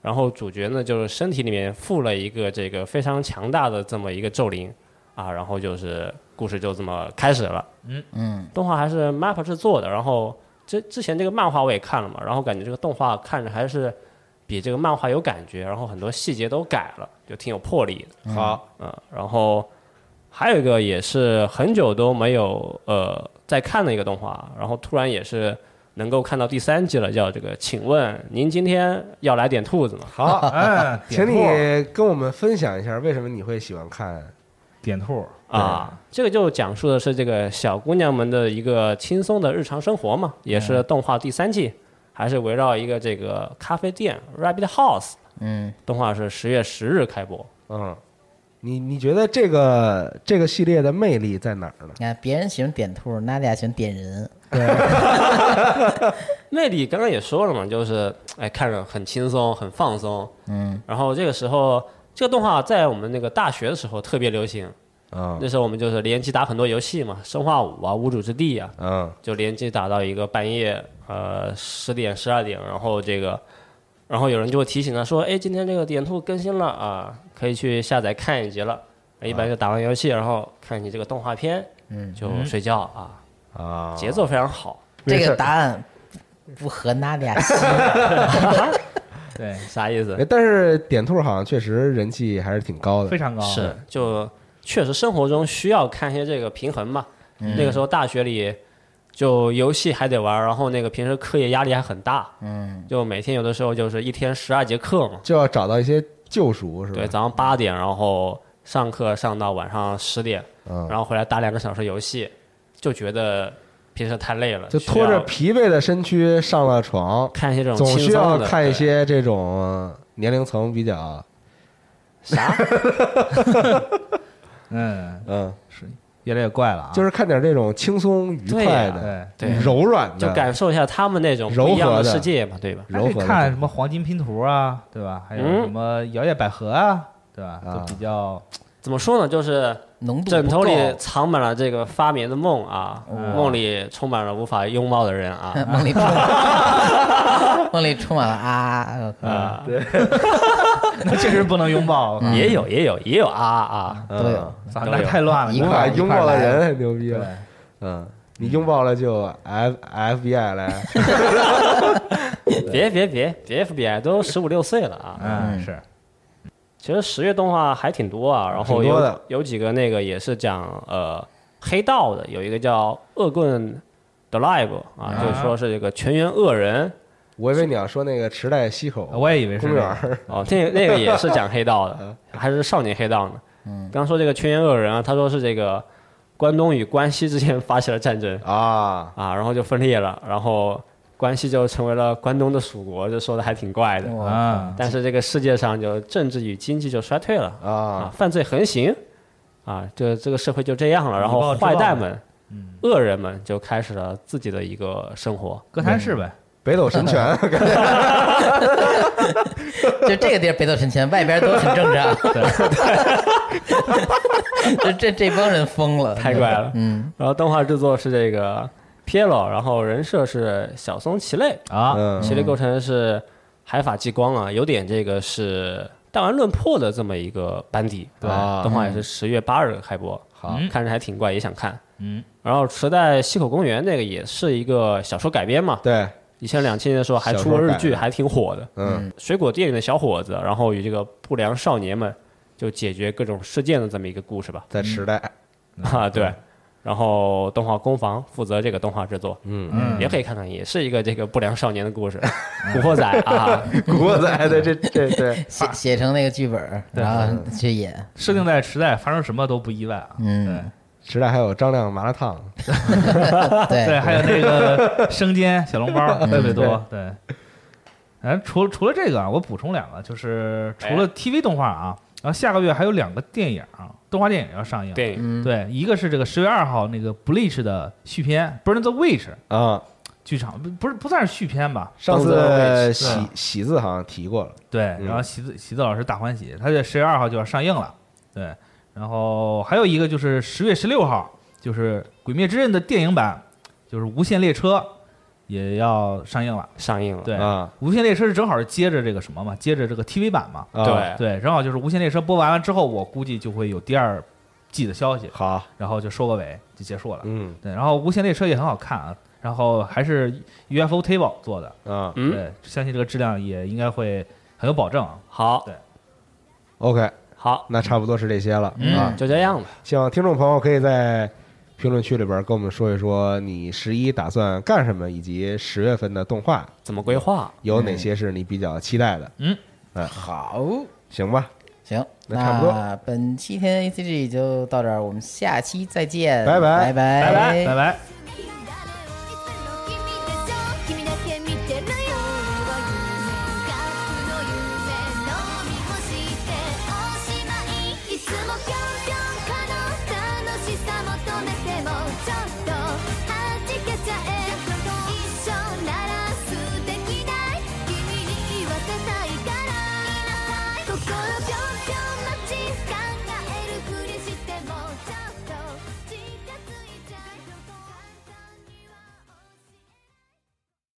然后主角呢，就是身体里面附了一个这个非常强大的这么一个咒灵啊，然后就是故事就这么开始了。
嗯
动画还是 MAP 制作的，然后之之前这个漫画我也看了嘛，然后感觉这个动画看着还是比这个漫画有感觉，然后很多细节都改了，就挺有魄力的。
好，
嗯，然后还有一个也是很久都没有呃在看的一个动画，然后突然也是能够看到第三季了，叫这个，请问您今天要来点兔子吗？
好，[laughs]
哎，[laughs]
请你跟我们分享一下为什么你会喜欢看
点兔，
啊，这个就讲述的是这个小姑娘们的一个轻松的日常生活嘛，也是动画第三季，还是围绕一个这个咖啡店 Rabbit House，
嗯，
动画是十月十日开播。
嗯，你你觉得这个这个系列的魅力在哪儿呢？
你看别人喜欢点兔，娜迪亚喜欢点人 [laughs] [laughs]
魅力刚刚也说了嘛，就是哎看着很轻松，很放松。
嗯，
然后这个时候，这个动画在我们那个大学的时候特别流行。
啊
那时候我们就是联机打很多游戏嘛，生化五啊、无主之地啊，
嗯
就联机打到一个半夜，呃十点、十二点，然后这个，然后有人就会提醒他说，哎，今天这个点兔更新了啊，可以去下载看一集了。一般就打完游戏，然后看你这个动画片，
嗯，
就睡觉啊，
啊，
节奏非常好。
这个答案不不合那俩心。[laughs]
对，
啥意思
哎？但是点兔好像确实人气还是挺高的
非。常高，
是，就确实生活中需要看一些这个平衡嘛。那个时候大学里，就游戏还得玩，然后那个平时课业压力还很大，
嗯，
就每天有的时候就是一天十二节课嘛。
就要找到一些救赎，是吧？
对，早上八点，然后上课上到晚上十点，
嗯，
然后回来打两个小时游戏，就觉得平时太累了，
就拖着疲惫的身躯上了床，
看一些这种
总需要看一些这种年龄层比较，
啥？[laughs]
嗯，
嗯，是
越来越怪了啊，
就是看点这种轻松愉
对呀
快的、
对，
对，
柔软的，
就感受一下他们那种不一样的世界嘛，对吧？
还可以
柔和的
看什么黄金拼图啊，对吧？还有
嗯
什么摇曳百合啊，对吧？
啊
都比较
怎么说呢？就是
浓度
枕头里藏满了这个发眠的梦啊，
哦。
梦里充满了无法拥抱的人啊。[laughs]
梦里充 [laughs] 梦里充满了啊，
啊，对。[laughs]
那确实不能拥抱，
嗯。
也有也有也有啊啊，
嗯。
都有。
那太乱了，
一
无
块
拥抱的人很牛逼了，嗯，你拥抱了就 F FBI 来，
别别别别 FBI 都十五六岁了啊。
嗯。是
其实十月动画还挺多啊，然后有
的。
有几个那个也是讲呃黑道的，有一个叫恶棍的 Live 啊，
啊。
就是说是这个全员恶人。
我以为你要说那个池袋西口
我也以为是
公园儿，[laughs]
哦，那个那个也是讲黑道的，[laughs] 还是少年黑道呢。
嗯，
刚说这个全员恶人啊，他说是这个关东与关西之间发起了战争。
啊，
啊，然后就分裂了，然后关系就成为了关东的属国，这说的还挺怪的。
啊，
但是这个世界上就政治与经济就衰退了啊。
啊，，
犯罪横行啊，这这个社会就这样了，然后坏蛋们、
嗯，
恶人们就开始了自己的一个生活。
哥谭市呗，
北斗神拳，[laughs]
就这个地儿北斗神拳，外边都很正常。就 [laughs] 这这帮人疯了，
太怪了。
嗯，
然后动画制作是这个 Piero，然后人设是小松齐类，
啊，
嗯。
系列构成是海法激光啊，有点这个是弹丸论破的这么一个班底。
对。啊
动画也是十月八日开播，
好。
嗯。
看着还挺怪，也想看。
嗯，
然后池袋西口公园那个也是一个小说改编嘛，
对，
以前两千年的时候还出过日剧，还挺火的。
嗯。
水果店里的小伙子，然后与这个不良少年们就解决各种事件的这么一个故事吧。
在池袋，
啊，对。然后动画工坊负责这个动画制作，
嗯，
嗯。
也可以看看，也是一个这个不良少年的故事，古惑仔啊，[laughs]
古惑仔的这这对，
写写成那个剧本，然后去演，
设定在时代，发生什么都不意外啊。
嗯，
时代还有张亮麻辣烫，[laughs]
对，
对，
还有那个生煎小笼包 [laughs] 特别多，对。哎，除除了这个啊，我补充两个，就是除了 TV 动画啊，然后下个月还有两个电影啊，动画电影要上映。
对
嗯，
对，一个是这个十月二号那个 Bleach 的续篇《Burn the Witch》
啊，
剧场，不不是不算是续篇吧？
上次喜喜字好像提过了，
对，
嗯
然后喜子喜子老师大欢喜，他在十月二号就要上映了。对，然后还有一个就是十月十六号，就是《鬼灭之刃》的电影版，就是《无限列车》也要上映了。
上映了，
对，
啊。
无线列车》是正好是接着这个什么嘛，接着这个 TV 版嘛。
啊。
对。
对，正好就是《无线列车》播完了之后，我估计就会有第二季的消息，
好，
然后就收个尾就结束了。
嗯。
对，然后《无线列车》也很好看啊，然后还是 UFO Table 做的，
啊。
嗯，
对，相信这个质量也应该会很有保证
好，对
，，OK，
好，
那差不多是这些了
嗯。
啊，
就这样吧。
希望听众朋友可以在评论区里边跟我们说一说你十一打算干什么，以及十月份的动画
怎么规划？
有哪些是你比较期待的？嗯，嗯。
好，
行吧，
行，
那差不多。
那本期天 A C G 就到这儿，我们下期再见，
拜拜。
拜拜，
拜拜。